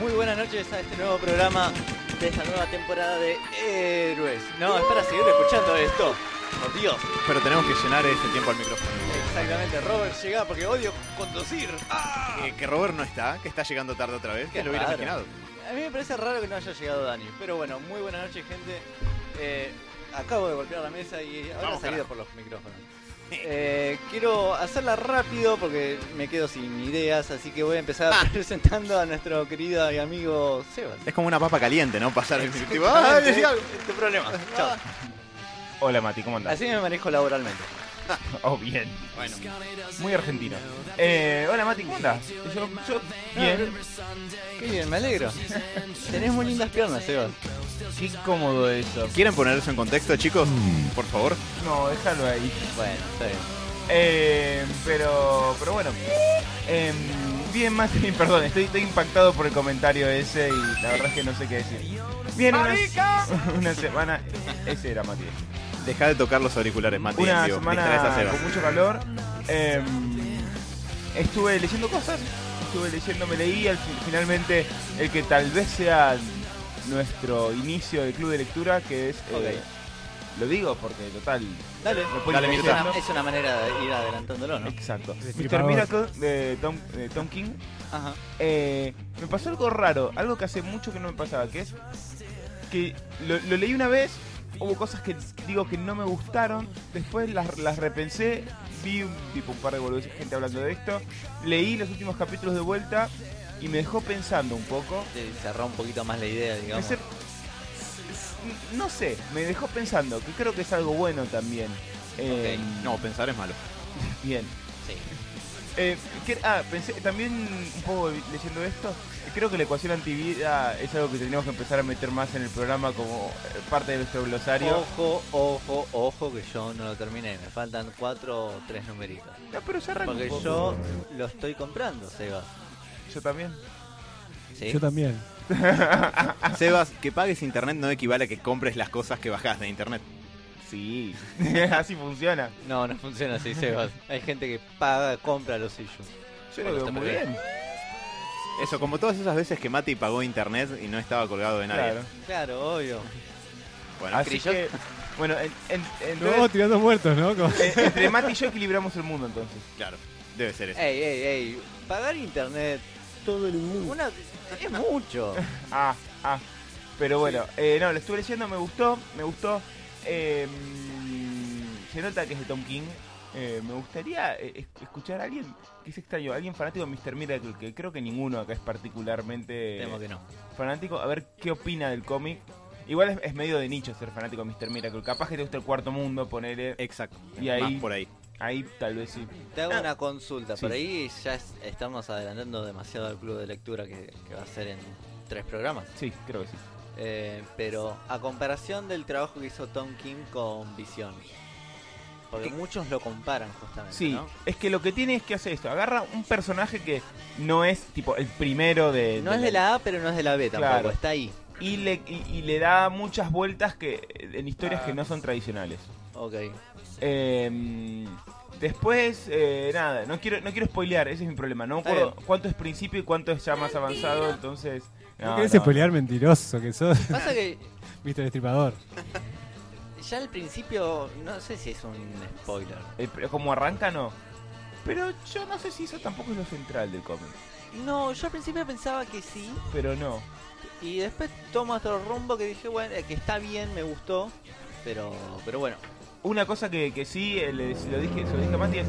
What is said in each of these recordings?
Muy buenas noches a este nuevo programa de esta nueva temporada de Héroes. No, es para seguir escuchando esto. Por Dios. Pero tenemos que llenar ese tiempo al micrófono. Exactamente, Robert llega porque odio conducir. ¡Ah! Eh, que Robert no está, que está llegando tarde otra vez, que lo hubiera imaginado. A mí me parece raro que no haya llegado Dani. Pero bueno, muy buenas noches, gente. Eh, acabo de golpear la mesa y ahora Vamos, he salido carajo. por los micrófonos. Eh, quiero hacerla rápido porque me quedo sin ideas, así que voy a empezar Ah. presentando a nuestro querido y amigo Sebas. Es como una papa caliente, ¿no? Pasar el tipo. Es tu problema. Chao. Hola Mati, ¿cómo andás? Así me manejo laboralmente. Oh, bien. Bueno, Muy argentino. Eh, hola Mati, ¿cómo andás? Yo, yo, bien. Qué bien, me alegro. Tenés muy lindas piernas, Sebas. Qué cómodo eso. ¿quieren poner eso en contexto, chicos? Por favor. No, déjalo ahí. Bueno, está bien. Eh, pero, pero bueno. Eh, bien, Mati, perdón, estoy, estoy impactado por el comentario ese y la verdad es que no sé qué decir. Bien, una, una semana. Ese era Mati. Deja de tocar los auriculares, Mati. Una semana con mucho calor. Eh, estuve leyendo cosas. Estuve leyendo, me leí al fin- finalmente el que tal vez sea nuestro inicio del club de lectura, que es. eh, Lo digo porque, total. Dale, es, una, leyendo. es una manera de ir adelantándolo, ¿no? Exacto. Mr. Miracle de Tom, de Tom King. Ajá. Eh, me pasó algo raro, algo que hace mucho que no me pasaba, que es que lo, lo leí una vez, hubo cosas que digo que no me gustaron, después las, las repensé, vi un, tipo un par de boludeces, gente hablando de esto, leí los últimos capítulos de vuelta y me dejó pensando un poco. Te cerró un poquito más la idea, digamos. ser- no sé, me dejó pensando, que creo que es algo bueno también. Eh, No, pensar es malo. Bien. Sí. Eh, que- ah, pensé también un poco leyendo esto, creo que la ecuación antivida es algo que tendríamos que empezar a meter más en el programa como eh, parte de nuestro glosario. Ojo, ojo, ojo, que yo no lo terminé. Me faltan cuatro o tres numeritos. No, pero ya Porque un poco. yo lo estoy comprando, Sebas. Yo también. ¿Sí? Yo también. Sebas, que pagues internet no equivale a que compres las cosas que bajás de internet. Sí, así funciona. No, no funciona así, Sebas. Hay gente que paga, compra los issues. Yo lo veo muy bien. Eso, como todas esas veces que Mati pagó internet y no estaba colgado de nadie. Claro. Claro, obvio. Bueno, Así que, bueno, en- en- entonces, tirando muertos, ¿no? Como- eh, entre Mati y yo equilibramos el mundo entonces. claro, debe ser eso. Ey, ey, ey. Pagar internet. Todo el mundo. Una, es mucho. Ah, ah. Pero bueno, eh, no, lo estuve leyendo, me gustó, me gustó. Eh, mm, se nota que es de Tom King. Eh, me gustaría eh, es- escuchar a alguien que es extraño, alguien fanático de Mr. Miracle, que creo que ninguno acá es particularmente Temo que no. fanático. A ver qué opina del cómic. Igual es, es medio de nicho ser fanático de Mr. Miracle. Capaz que te gusta el cuarto mundo, ponele. Exacto. Y ahí- Más por ahí. Ahí tal vez sí. Te hago una consulta. Sí. Por ahí ya es- estamos adelantando demasiado al club de lectura que, que va a ser en tres programas. Sí, creo que sí. Eh, pero a comparación del trabajo que hizo Tom King con Visión. Porque muchos lo comparan justamente. Sí, ¿no? es que lo que tiene es que hacer esto. Agarra un personaje que no es tipo el primero de... No es de la A, pero no es de la B tampoco. Claro. Está ahí. y le, y, y le da muchas vueltas que en historias que no son tradicionales. Ok. Eh, después, eh, nada, no quiero no quiero spoilear, ese es mi problema. No me acuerdo cuánto es principio y cuánto es ya más avanzado, entonces... No, No, querés no. spoilear mentiroso que sos, Pasa que Mr. Destripador. ya al principio, no sé si es un spoiler. Eh, pero como arranca, no. Pero yo no sé si eso tampoco es lo central del cómic. No, yo al principio pensaba que sí. Pero no. Y después toma otro rumbo que dije, bueno, eh, que está bien, me gustó. Pero, pero bueno. Una cosa que, que sí, eh, le- se lo dije, se lo dije a Mati es,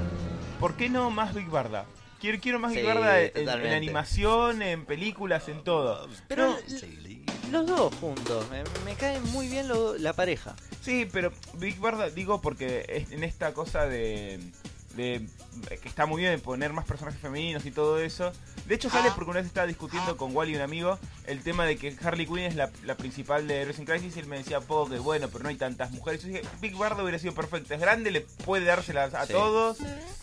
¿por qué no más Big Barda? Quiero, quiero más Sí, Big Barda en, animación, en películas, en todo. Pero No, los dos juntos. Me, me caen muy bien la pareja. Sí, pero Big Barda, digo porque en esta cosa de, de que está muy bien de poner más personajes femeninos y todo eso. De hecho sale porque una vez estaba discutiendo con Wally, un amigo, el tema de que Harley Quinn es la, la principal de Heroes in Crisis y él me decía, poco que bueno, pero no hay tantas mujeres. Yo dije, Big Barda hubiera sido perfecto. Es grande, le puede dárselas a Sí. todos,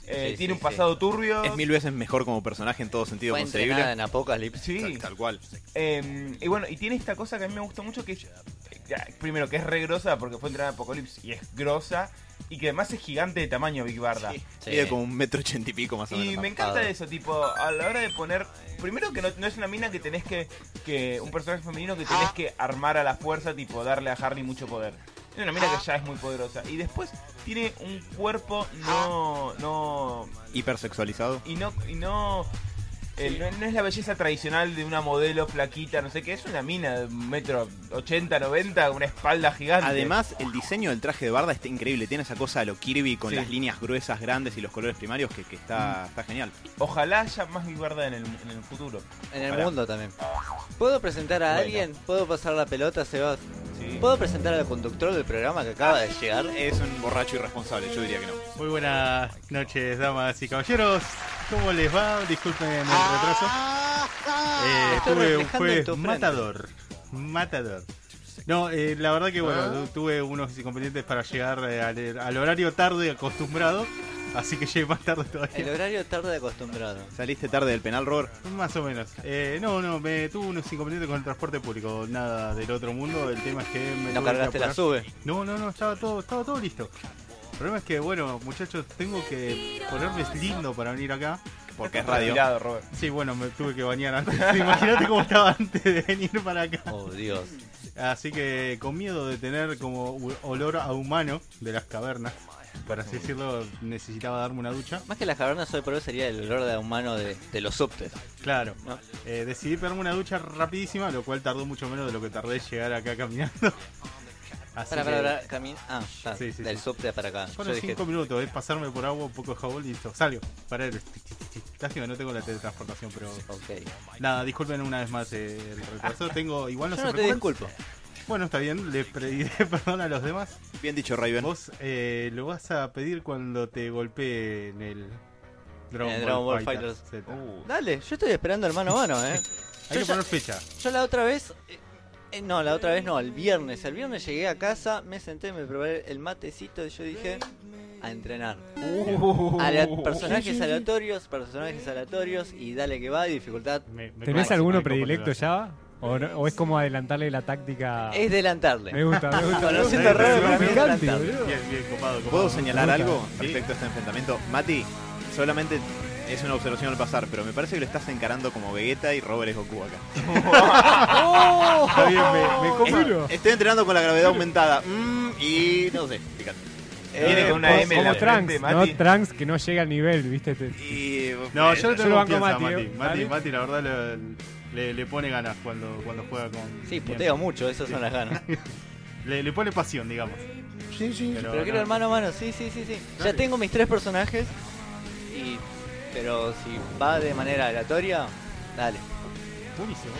eh, Sí, tiene sí, un pasado turbio. Es mil veces mejor como personaje en todo sentido Fue concebible. en Apocalypse. Sí. Tal, tal cual. Eh, y bueno, y tiene esta cosa que a mí me gusta mucho que ya, primero que es re grosa porque fue entrenada en Apocalypse y es grosa y que además es gigante de tamaño Big Barda. Sí. Sí. Mide como un metro ochenta y pico más o menos. Y me encanta eso, tipo, a la hora de poner. Primero que no, no es una mina que tenés que, que. Un personaje femenino que tenés que armar a la fuerza, tipo, darle a Harley mucho poder. Es una mina que ya es muy poderosa. Y después tiene un cuerpo no. no. Hipersexualizado. y no. y no. No, no es la belleza tradicional de una modelo flaquita, no sé qué, es una mina de un metro ochenta, noventa, con una espalda gigante. Además, el diseño del traje de Barda está increíble. Tiene esa cosa a lo Kirby con Sí. las líneas gruesas, grandes y los colores primarios que, que está, está genial. Ojalá haya más Big Barda en el, en el futuro. En el mundo también. ¿Puedo presentar a Bueno. alguien? ¿Puedo pasar la pelota, Sebas? Sí. ¿Puedo presentar al conductor del programa que acaba de llegar? Es un borracho irresponsable, yo diría que no. Muy buenas noches, damas y caballeros. ¿Cómo les va? Disculpen el retraso. Eh, Estoy tuve un jueves matador. Matador. No, eh, la verdad que bueno, Ah. tu- tuve unos inconvenientes para llegar eh, al, al horario tarde acostumbrado. Así que llegué más tarde El todavía. horario tarde acostumbrado. Saliste tarde del penal, Robert. Más o menos. Eh, no, no, me tuve unos inconvenientes con el transporte público. Nada del otro mundo. El tema es que me No cargaste la sube. No, no, no, estaba todo, estaba todo listo. El problema es que, bueno, muchachos, tengo que ponerme lindo para venir acá. Porque es radio. Tirado, Robert. Sí, bueno, me tuve que bañar antes. Imagínate cómo estaba antes de venir para acá. Oh, Dios. Así que con miedo de tener como olor a humano de las cavernas, para así decirlo, necesitaba darme una ducha. Más que las cavernas hoy por hoy sería el olor de humano de, de los subtes. Claro. ¿no? Eh, decidí pegarme una ducha rapidísima, lo cual tardó mucho menos de lo que tardé en llegar acá caminando. Así Para, para, para, Ah, está. Sí, sí, del sí. para acá. Fueron Yo dije, cinco minutos, es pasarme por agua, un poco de jabón y listo. Salgo. Para el... Lástima, no tengo la teletransportación, pero... ok. Nada, disculpen una vez más eh, el retraso. Tengo... Igual no Yo se no te disculpo. Bueno, está bien, le pediré perdón a los demás. Bien dicho, Raven. Vos eh, lo vas a pedir cuando te golpee en el Dragon, En el Ball, Dragon Ball Fighters. Uh, Dale, yo estoy esperando el mano a mano, eh. Hay Yo que ya- poner fecha. Yo la otra vez. Eh, no, la otra vez no, el viernes. El viernes llegué a casa, me senté, me probé el matecito y yo dije. A entrenar. uh, personajes aleatorios, personajes aleatorios y dale que va, dificultad. Me- me ¿Tenés alguno me predilecto ya? ¿O, no- o es como adelantarle la táctica? Es delantarle. Me gusta, me gusta. Conociendo me gusta. a Robert, para mí es Picante, adelantarle. boludo. Bien, bien, copado, copado. ¿Puedo señalar Me algo respecto a este enfrentamiento? Mati, solamente es una observación al pasar, pero me parece que lo estás encarando como Vegeta y Robert es Goku acá. Está bien, me, me. Estoy entrenando con la gravedad aumentada. Mm, y no sé, fíjate. Viene con una como- M en como la Trunks, frente, ¿no? Trunks que no llega al nivel, ¿viste? Te- Y, No, eh, yo yo tengo lo banco a confianza Mati, Mati. ¿eh? Mati, la verdad, le, le, le pone ganas cuando, cuando juega con. Sí, puteo mucho, esas son las ganas. Le, le pone pasión, digamos. Sí, sí. Pero, Pero quiero no. el mano a mano, sí, sí, sí, sí. Ya tengo mis tres personajes. Y. Pero si va de manera aleatoria, dale. Buenísimo.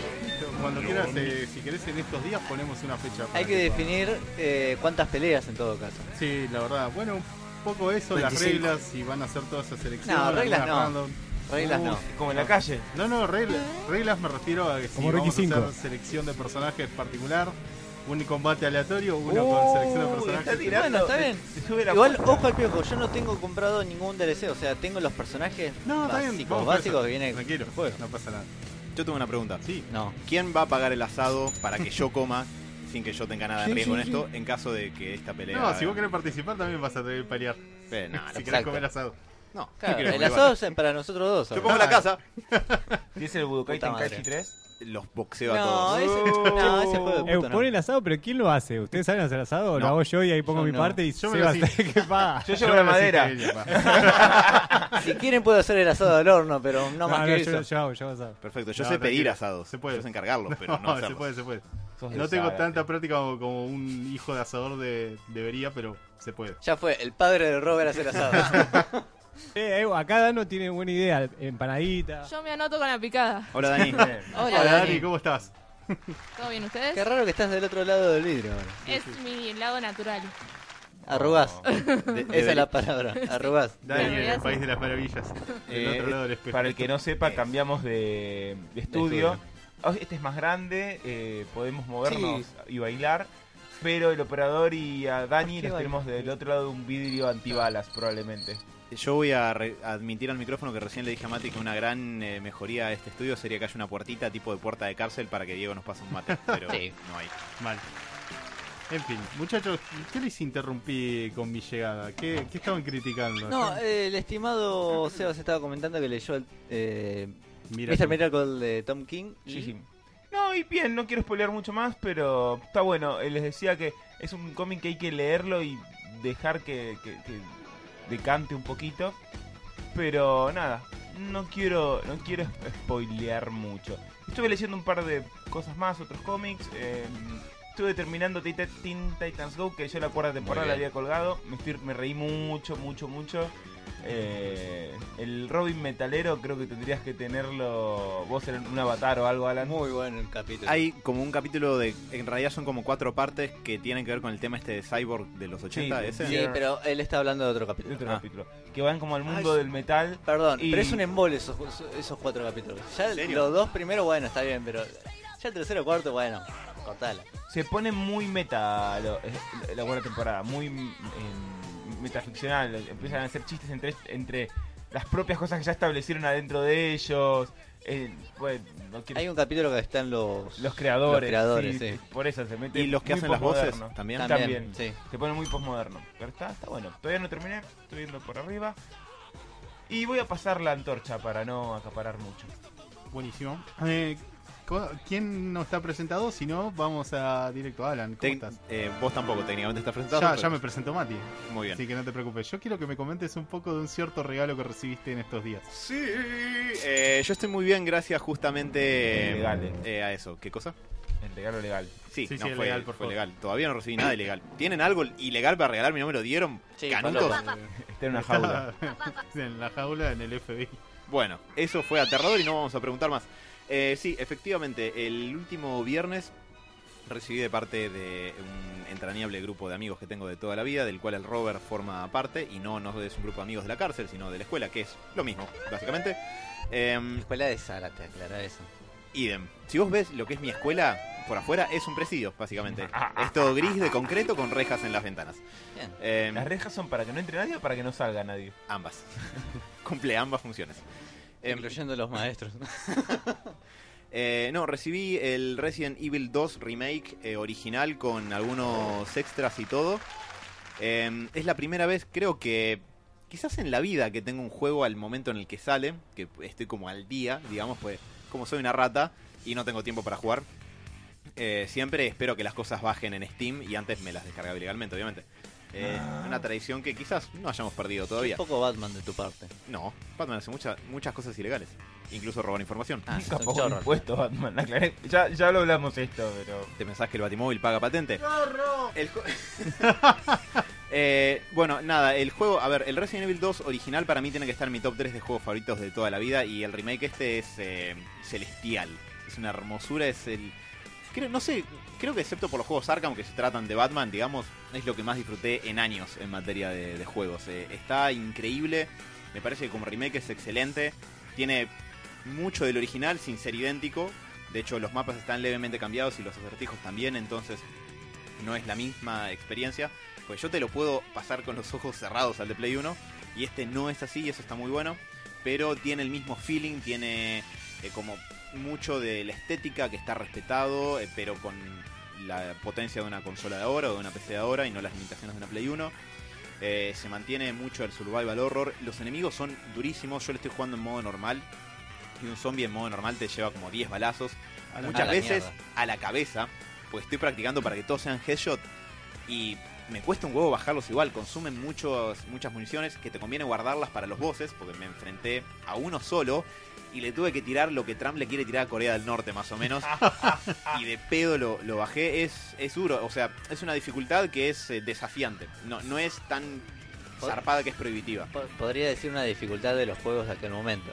Cuando quieras, eh, si querés en estos días, ponemos una fecha. para Hay que definir eh, cuántas peleas en todo caso. Sí, la verdad. Bueno, un poco eso, las 25. reglas, si van a hacer todas esas selecciones. No, reglas no. random. Reglas Uh, no. Como en la calle. No, no, reglas, reglas me refiero a que si Como vamos a hacer selección de personajes particular, un combate aleatorio, uno Uh, con selección de personajes. está tirando. Bueno, está bien. Igual, puerta. ojo al piojo, yo no tengo comprado ningún DLC, o sea, tengo los personajes No, está bien, básicos, básicos que viene Tranquilo, juego. no pasa nada. Yo tengo una pregunta. Sí, No. ¿Quién va a pagar el asado para que yo coma sin que yo tenga nada de Sí, riesgo sí, en esto en caso de que esta pelea... no, si vos querés participar también vas a tener que pelear. Eh, no, si querés Exacto. comer asado. no, Claro, no quiero el asado es para nosotros dos. Yo como la casa. ¿Y es el Budokai. Tenkaichi 3? Los boxeo a No, todos. ese, no, ese juego de Eh, puto no. pon el asado, pero ¿quién lo hace? ¿Ustedes saben hacer asado? ¿O No. lo hago yo y ahí pongo Yo mi no. parte y Yo me se lo que paga? Yo llevo la me madera. Si quieren puedo hacer el asado al horno, pero no, más que yo, eso. yo hago, yo hago asado. Perfecto, yo No, sé pedir tranquilo. asados. Se puede. Yo sé encargarlos, pero no, No, se hacerlos. puede, se puede. Sos No tengo sabe. tanta práctica como, como un hijo de asador de, debería, pero se puede. Ya fue, el padre de Robert hacer asado. Eh, eh, acá Dano tiene buena idea. Empanadita. Yo me anoto con la picada. Hola, Dani. Hola, Hola Dani. Dani, ¿cómo estás? ¿Todo bien ustedes? Qué raro que estás del otro lado del vidrio ahora. Es mi lado natural. Arrugás. De- Esa es la palabra. Arrugás. Dani en el país de las maravillas. Del Eh, otro lado del espejo. Para el que no sepa, cambiamos de, de estudio. estudio. Oh, Este es más grande, eh, podemos movernos Sí. y bailar. Pero el operador y a Dani qué los tenemos del otro lado de un vidrio antibalas, probablemente. Yo voy a re- admitir al micrófono que recién le dije a Mati que una gran eh, mejoría a este estudio sería que haya una puertita tipo de puerta de cárcel para que Diego nos pase un mate, pero Sí. no hay. Mal. En fin, muchachos, ¿qué les interrumpí con mi llegada? ¿Qué, qué estaban criticando? No, eh, el estimado Sebas estaba comentando que leyó el eh, Mr. Miracle de Tom King. Sí, sí. No, y bien, no quiero spoilear mucho más, pero está bueno. Eh, Les decía que es un cómic que hay que leerlo y dejar que, que- que decante un poquito. Pero nada, no quiero, no quiero sp- spoilear mucho. Estuve leyendo un par de cosas más, otros cómics. eh, estuve terminando Teen Titans Go, que yo la cuarta temporada la había colgado. Me, estoy- me reí mucho, mucho, mucho. Eh, el Robin metalero creo que tendrías que tenerlo vos en un avatar o algo, Alan. Muy bueno el capítulo. Hay como un capítulo de. En realidad son como cuatro partes que tienen que ver con el tema este de Cyborg de los 80, Sí, ese. Sí, pero él está hablando de otro capítulo. otro Ah. capítulo. Que van como al mundo Ay, del metal. Perdón, Y- pero es un embole esos, esos cuatro capítulos. Ya los dos primeros, bueno, está bien, pero ya el tercero o cuarto, bueno, cortala. Se pone muy meta lo- eh, la buena temporada, muy em, metaficcional. Empiezan a hacer chistes entre, entre las propias cosas que ya establecieron adentro de ellos. eh, bueno, no quiero- Hay un capítulo que están los... los creadores. los creadores, sí, sí. Por eso se mete. Y los que hacen las voces también. También, También. sí. Se pone muy postmoderno. Pero está, está bueno. Todavía no terminé, estoy viendo por arriba. Y voy a pasar la antorcha para no acaparar mucho. Buenísimo. Eh, ¿Quién no está presentado? Si no, vamos a directo. Alan, ¿cómo Tec- estás? eh, vos tampoco técnicamente estás presentado. Ya, pero- ya me presentó Mati, Muy bien. así que no te preocupes. Yo quiero que me comentes un poco de un cierto regalo que recibiste en estos días. Sí, eh, yo estoy muy bien gracias justamente Legales. eh, a eso. ¿Qué cosa? El regalo legal. Sí, Sí, no, sí, fue, legal, por fue favor. legal. Todavía no recibí nada ilegal. ¿Tienen algo ilegal para regalarme no me lo dieron? Sí, ¿Canutos? Está en una jaula. en la jaula, en el FBI. Bueno, eso fue aterrador y no vamos a preguntar más. Eh, sí, efectivamente, el último viernes recibí de parte de un entrañable grupo de amigos que tengo de toda la vida, del cual el Robert forma parte, y no, no es un grupo de amigos de la cárcel, sino de la escuela, que es lo mismo, básicamente. Em, Escuela de Zárate, aclara eso. idem. Si vos ves lo que es mi escuela, por afuera es un presidio, básicamente. Es todo gris de concreto con rejas en las ventanas. Bien. Em, ¿Las rejas son para que no entre nadie o para que no salga nadie? ambas. Cumple ambas funciones. Em, Incluyendo los maestros. Eh, no, recibí el Resident Evil 2 Remake eh, original con algunos extras y todo. Eh, es la primera vez, creo que quizás en la vida que tengo un juego al momento en el que sale, que estoy como al día, digamos, pues como soy una rata y no tengo tiempo para jugar. eh, siempre espero que las cosas bajen en Steam y antes me las descargaba ilegalmente, obviamente. Eh, Una tradición que quizás no hayamos perdido todavía. Un poco Batman de tu parte. No, Batman hace mucha- muchas cosas ilegales, incluso robar información. Ah, Nunca pagó impuestos, Batman. aclaré. Ya, ya lo hablamos esto, pero. ¿Te pensás que el Batimóvil paga patente? El ju- Eh, bueno, nada, el juego, a ver, el Resident Evil 2 original para mí tiene que estar en mi top 3 de juegos favoritos de toda la vida y el remake este es eh, celestial. Es una hermosura, es el... Creo, no sé, creo que excepto por los juegos Arkham que se tratan de Batman, digamos, es lo que más disfruté en años en materia de, juegos. Eh, está increíble, me parece que como remake es excelente, tiene mucho del original sin ser idéntico. De hecho, los mapas están levemente cambiados y los acertijos también, entonces no es la misma experiencia. Pues yo te lo puedo pasar con los ojos cerrados al de Play 1 y este no es así y eso está muy bueno. Pero tiene el mismo feeling, tiene eh, como mucho de la estética que está respetado, eh, pero con la potencia de una consola de ahora o de una PC de ahora y no las limitaciones de una Play 1. Eh, se mantiene mucho el survival horror. Los enemigos son durísimos. Yo le estoy jugando en modo normal. Y un zombie en modo normal te lleva como 10 balazos. Muchas a veces mierda. a la cabeza. Pues estoy practicando para que todos sean headshot. Y me cuesta un huevo bajarlos igual. Consumen muchos, muchas municiones que te conviene guardarlas para los bosses. Porque me enfrenté a uno solo. Y le tuve que tirar lo que Trump le quiere tirar a Corea del Norte, más o menos. y de pedo lo, lo bajé. Es, es duro. O sea, es una dificultad que es eh, desafiante. No, no es tan zarpada que es prohibitiva. Po- Podría decir una dificultad de los juegos de aquel momento.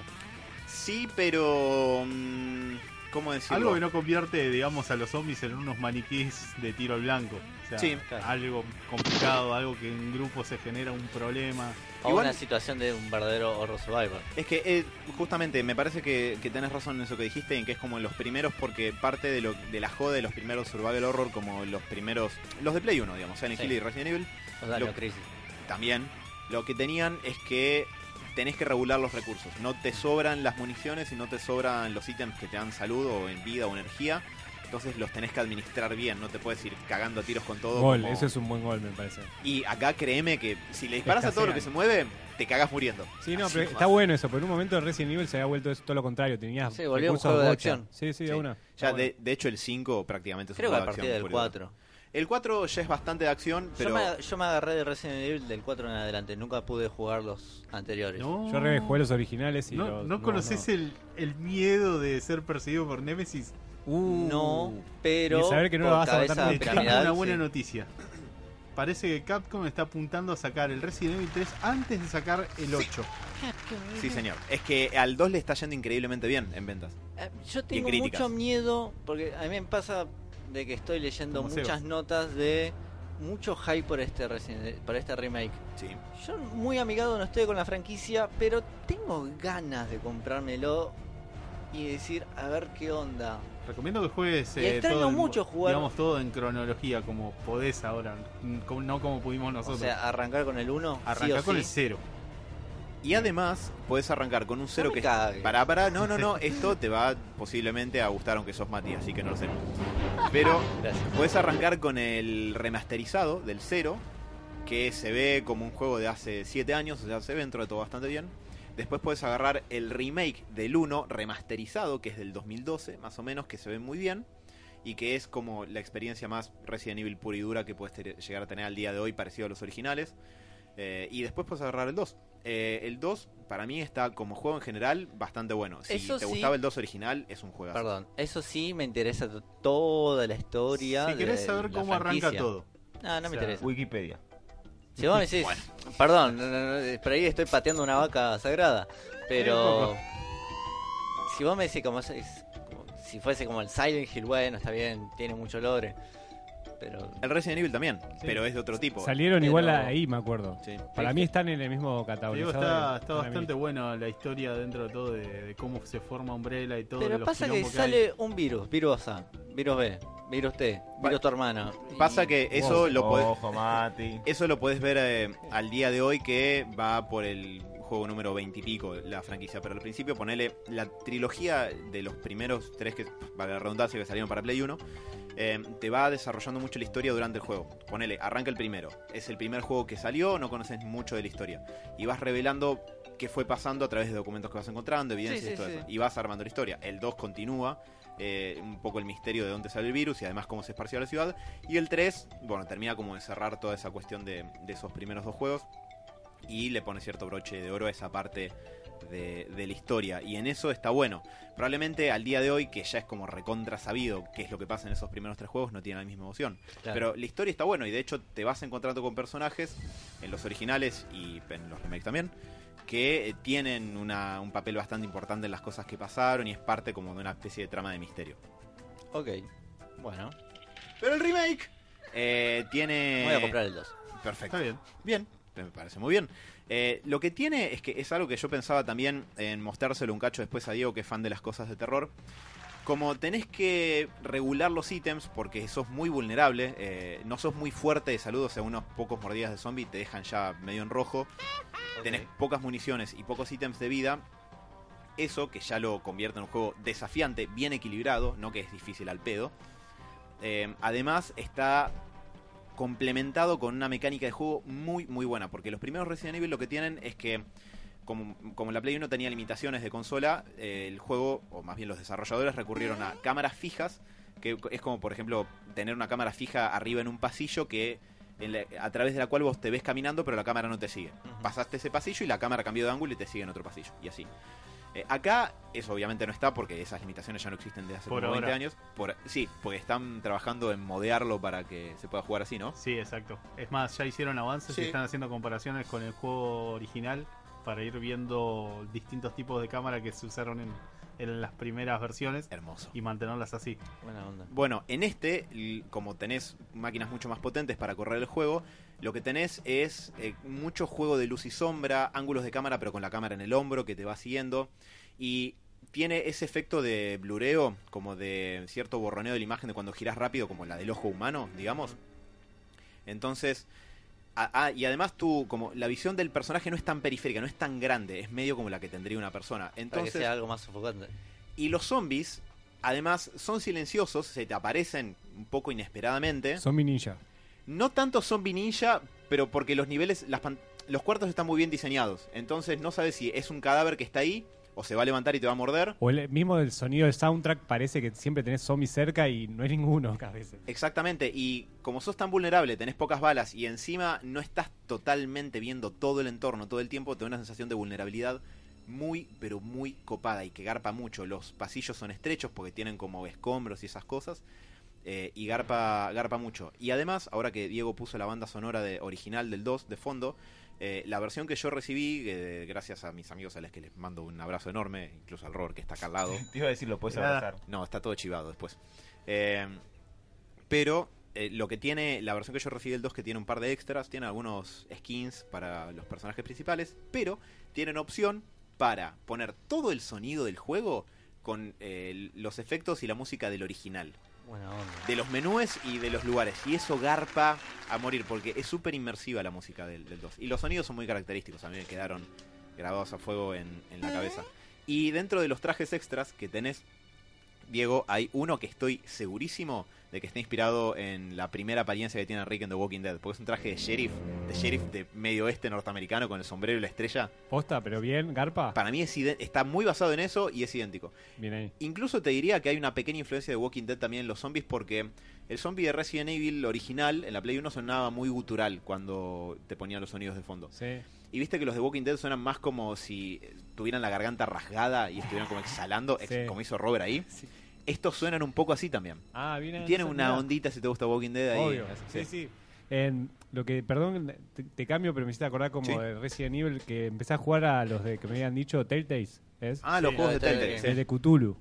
Sí, pero... mm, ¿cómo decirlo? Algo que no convierte, digamos, a los zombies en unos maniquís de tiro al blanco. O sea, Sí, claro. algo complicado, algo que en grupo se genera un problema. O Igual- una situación de un verdadero horror survivor. Es que eh, justamente me parece que, que tenés razón en eso que dijiste, en que es como en los primeros, porque parte de lo de la joda de los primeros survival horror, como los primeros, los de Play 1, digamos, Silent Sí. Hill y Resident Evil, O sea, Lo- crisis. también, lo que tenían es que tenés que regular los recursos. No te sobran las municiones y no te sobran los ítems que te dan salud o en vida o energía. Entonces los tenés que administrar bien, no te puedes ir cagando a tiros con todo. Gol, como- eso es un buen gol, me parece. Y acá créeme que si le disparas a todo lo que se mueve, te cagas muriendo. Sí, no, Así pero nomás. está bueno eso. Pero en un momento de Resident Evil se había vuelto eso todo lo contrario. Tenías Sí, volvió un juego de bocha. acción. Sí, sí, de Sí. una. Ya, de, de hecho, el 5 prácticamente es Creo un que a juego de partir del acción puro y 4. El 4 ya es bastante de acción, pero Yo, me, yo me agarré de Resident Evil del 4 en adelante. Nunca pude jugar los anteriores. No, Yo rejugué los originales y ¿No, los- ¿no conoces El, el miedo de ser perseguido por Nemesis? No, pero Y saber que no lo vas a matar cabeza nunca. Te tengo piramidal, una buena sí. noticia. Parece que Capcom está apuntando a sacar el Resident Evil 3 antes de sacar el 8. sí, señor. Es que al 2 le está yendo increíblemente bien en ventas. Eh, Yo tengo mucho miedo porque a mí me pasa de que estoy leyendo Como muchas Seba. notas de mucho hype por este Resident- por este remake. Sí. Yo muy amigado no estoy con la franquicia, pero tengo ganas de comprármelo y decir a ver qué onda. Recomiendo que juegues Y eh, extraño todo en- mucho jugar- digamos todo en cronología como podés ahora, como- no como pudimos nosotros. O sea, arrancar con el 1, Arrancar con el 0. Y además, puedes arrancar con un cero que cagues. Pará, pará, no, no, no, esto te va posiblemente a gustar aunque sos Mati, así que no lo sé. Pero puedes arrancar con el remasterizado del 0, que se ve como un juego de hace 7 años, o sea, se ve dentro de todo bastante bien. Después puedes agarrar el remake del 1 remasterizado, que es del 2012, más o menos, que se ve muy bien. Y que es como la experiencia más Resident Evil pura y dura que puedes llegar a tener al día de hoy, parecido a los originales. Eh, y después puedes agarrar el 2. Eh, el 2, para mí, está como juego en general bastante bueno. Si Eso te sí. gustaba el 2 original, es un juego. Perdón, eso sí me interesa toda la historia. Si querés de saber la cómo arranca todo. No, no me O sea, interesa. Wikipedia. Si vos me decís, perdón, no, no, no, por ahí estoy pateando una vaca sagrada, pero si vos me decís como, es- como si fuese como el Silent Hill, bueno, está bien, tiene mucho lore, pero El Resident Evil también, pero es de otro tipo. Salieron Pero- igual ahí, me acuerdo. Sí. Para mí están en el mismo catálogo. está, está bastante buena la historia dentro de todo de, de cómo se forma Umbrella y todo. de pero los pasa que hay. sale un virus, virus A, virus B, virus T, virus tu hermano. Pasa y- que eso lo podés, Ojo, Mati. eso lo podés ver eh, al día de hoy que va por el juego número 20 y pico, la franquicia. Pero al principio ponele la trilogía de los primeros tres que, para la redundancia, que salieron para Play 1, eh, te va desarrollando mucho la historia durante el juego. Ponele, arranca el primero. Es el primer juego que salió, no conoces mucho de la historia. Y vas revelando qué fue pasando a través de documentos que vas encontrando, evidencias Sí, y todo sí, eso. Y vas armando la historia. El 2 continúa. eh, un poco el misterio de dónde sale el virus y además cómo se esparció la ciudad. Y el 3, bueno, termina como de cerrar toda esa cuestión de, de esos primeros dos juegos y le pone cierto broche de oro a esa parte de, de la historia. Y en eso está bueno. Probablemente al día de hoy, que ya es como recontra sabido qué es lo que pasa en esos primeros tres juegos, no tiene la misma emoción. Claro. Pero la historia está bueno y de hecho te vas encontrando con personajes en los originales y en los remakes también que eh, tienen una- un papel bastante importante en las cosas que pasaron y es parte como de una especie de trama de misterio. Ok, bueno, Pero el remake eh, tiene... voy a comprar el 2. Perfecto. Está bien. Bien, me parece muy bien. Eh, lo que tiene es que es algo que yo pensaba también en mostrárselo un cacho después a Diego, que es fan de las cosas de terror. Como tenés que regular los ítems porque sos muy vulnerable, eh, no sos muy fuerte de salud, o sea, unos pocos mordidas de zombie te dejan ya medio en rojo. Tenés pocas municiones y pocos ítems de vida. Eso, que ya lo convierte en un juego desafiante, bien equilibrado, no que es difícil al pedo. Eh, además, está complementado con una mecánica de juego muy muy buena, porque los primeros Resident Evil lo que tienen es que como, como la Play 1 tenía limitaciones de consola, eh, el juego, o más bien los desarrolladores recurrieron a cámaras fijas, que es como por ejemplo tener una cámara fija arriba en un pasillo que en la- a través de la cual vos te ves caminando pero la cámara no te sigue. Pasaste ese pasillo y la cámara cambió de ángulo y te sigue en otro pasillo, y así. Eh, acá eso obviamente no está porque esas limitaciones ya no existen desde hace Por como 20 ahora. años. Por, sí, porque están trabajando en modearlo para que se pueda jugar así, ¿no? Sí, exacto. Es más, ya hicieron avances Sí. y están haciendo comparaciones con el juego original para ir viendo distintos tipos de cámara que se usaron en, en las primeras versiones Hermoso. y mantenerlas así. Buena onda. Bueno, en este, como tenés máquinas mucho más potentes para correr el juego, lo que tenés es eh, mucho juego de luz y sombra, ángulos de cámara, pero con la cámara en el hombro que te va siguiendo. Y tiene ese efecto de blureo, como de cierto borroneo de la imagen de cuando girás rápido, como la del ojo humano, digamos. Entonces, a- ah, y además tú, como la visión del personaje no es tan periférica, no es tan grande, es medio como la que tendría una persona. Para que Entonces, sea algo más sofocante. y los zombies, además, son silenciosos, se te aparecen un poco inesperadamente. Zombie Ninja. No tanto zombie ninja, pero porque los niveles, las pan- los cuartos están muy bien diseñados. Entonces no sabes si es un cadáver que está ahí o se va a levantar y te va a morder. O el mismo del sonido del soundtrack parece que siempre tenés zombies cerca y no hay ninguno a veces. Exactamente, y como sos tan vulnerable, tenés pocas balas y encima no estás totalmente viendo todo el entorno todo el tiempo, te da una sensación de vulnerabilidad muy, pero muy copada y que garpa mucho. Los pasillos son estrechos porque tienen como escombros y esas cosas. eh, y garpa, garpa mucho. Y además, ahora que Diego puso la banda sonora de, original del 2 de fondo, eh, la versión que yo recibí, eh, gracias a mis amigos a los que les mando un abrazo enorme, incluso al Robert que está acá al lado. Te iba a decir, lo puedes abrazar. No, está todo chivado después. Eh, pero eh, lo que tiene, la versión que yo recibí del 2 que tiene un par de extras, tiene algunos skins para los personajes principales, pero tienen opción para poner todo el sonido del juego con eh, los efectos y la música del original. De los menúes y de los lugares. Y eso garpa a morir, porque es súper inmersiva la música del, del 2. Y los sonidos son muy característicos, a mí me quedaron grabados a fuego en, en la cabeza. Y dentro de los trajes extras que tenés, Diego, hay uno que estoy segurísimo de que está inspirado en la primera apariencia que tiene Rick en The Walking Dead. Porque es un traje de sheriff, de sheriff de medio oeste norteamericano con el sombrero y la estrella. Posta, pero bien, Garpa. Para mí es está muy basado en eso y es idéntico. Bien ahí. Incluso te diría que hay una pequeña influencia de Walking Dead también en los zombies porque el zombie de Resident Evil original en la Play 1 sonaba muy gutural cuando te ponían los sonidos de fondo. Sí. Y viste que los de Walking Dead suenan más como si tuvieran la garganta rasgada y estuvieran como exhalando, ex- Sí. como hizo Robert ahí. Estos suenan un poco así también. Ah, bien eso, una ondita si te gusta Walking Dead ahí. Obvio. Sí, sí. En lo que, perdón, te, te cambio, pero me hiciste acordar como Sí. de Resident Evil que empecé a jugar a los de que me habían dicho Telltales. ¿Es? Ah, los Sí, juegos de Telltale, sí. El de Cthulhu.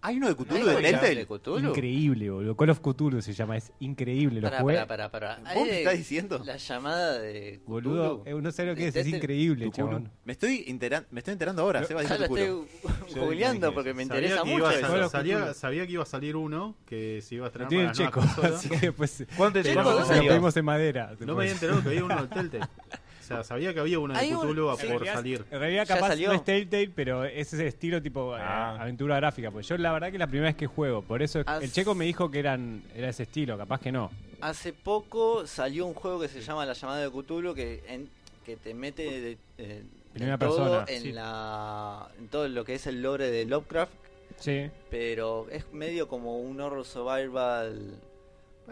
¿Hay uno de Cthulhu ¿Hay de Telltale? Cthulhu? Increíble, boludo. Call of Cthulhu se llama. Es increíble. Lo Pará, jugué. pará, pará, pará. ¿Vos me estás diciendo? La llamada de. Boludo, Cthulhu. eh, no sé lo que es. Es increíble, chabón. Me estoy, enteran- me estoy enterando ahora, Seba tu culo. estoy googleando porque me interesa sabía que, mucho a sabía, Cthulhu. sabía que iba a salir uno que se iba a estrenar tiene para checo, así que después ¿Cuánto Checo, ¿cuánto ¿dónde se lo pedimos en madera. No me había enterado que había uno de Telltale. Sea, sabía que había uno de Hay un- Cthulhu a sí, por salir. En realidad ¿Ya capaz salió? no es Telltale, pero es ese estilo tipo eh, Ah. aventura gráfica. Pues yo la verdad que es la primera vez que juego. Por eso As- el checo me dijo que eran era ese estilo, capaz que no. Hace poco salió un juego que se llama La llamada de Cthulhu que, en- que te mete de, eh, Primera de todo persona, en, sí. la, en todo lo que es el lore de Lovecraft, Sí. pero es medio como un horror survival.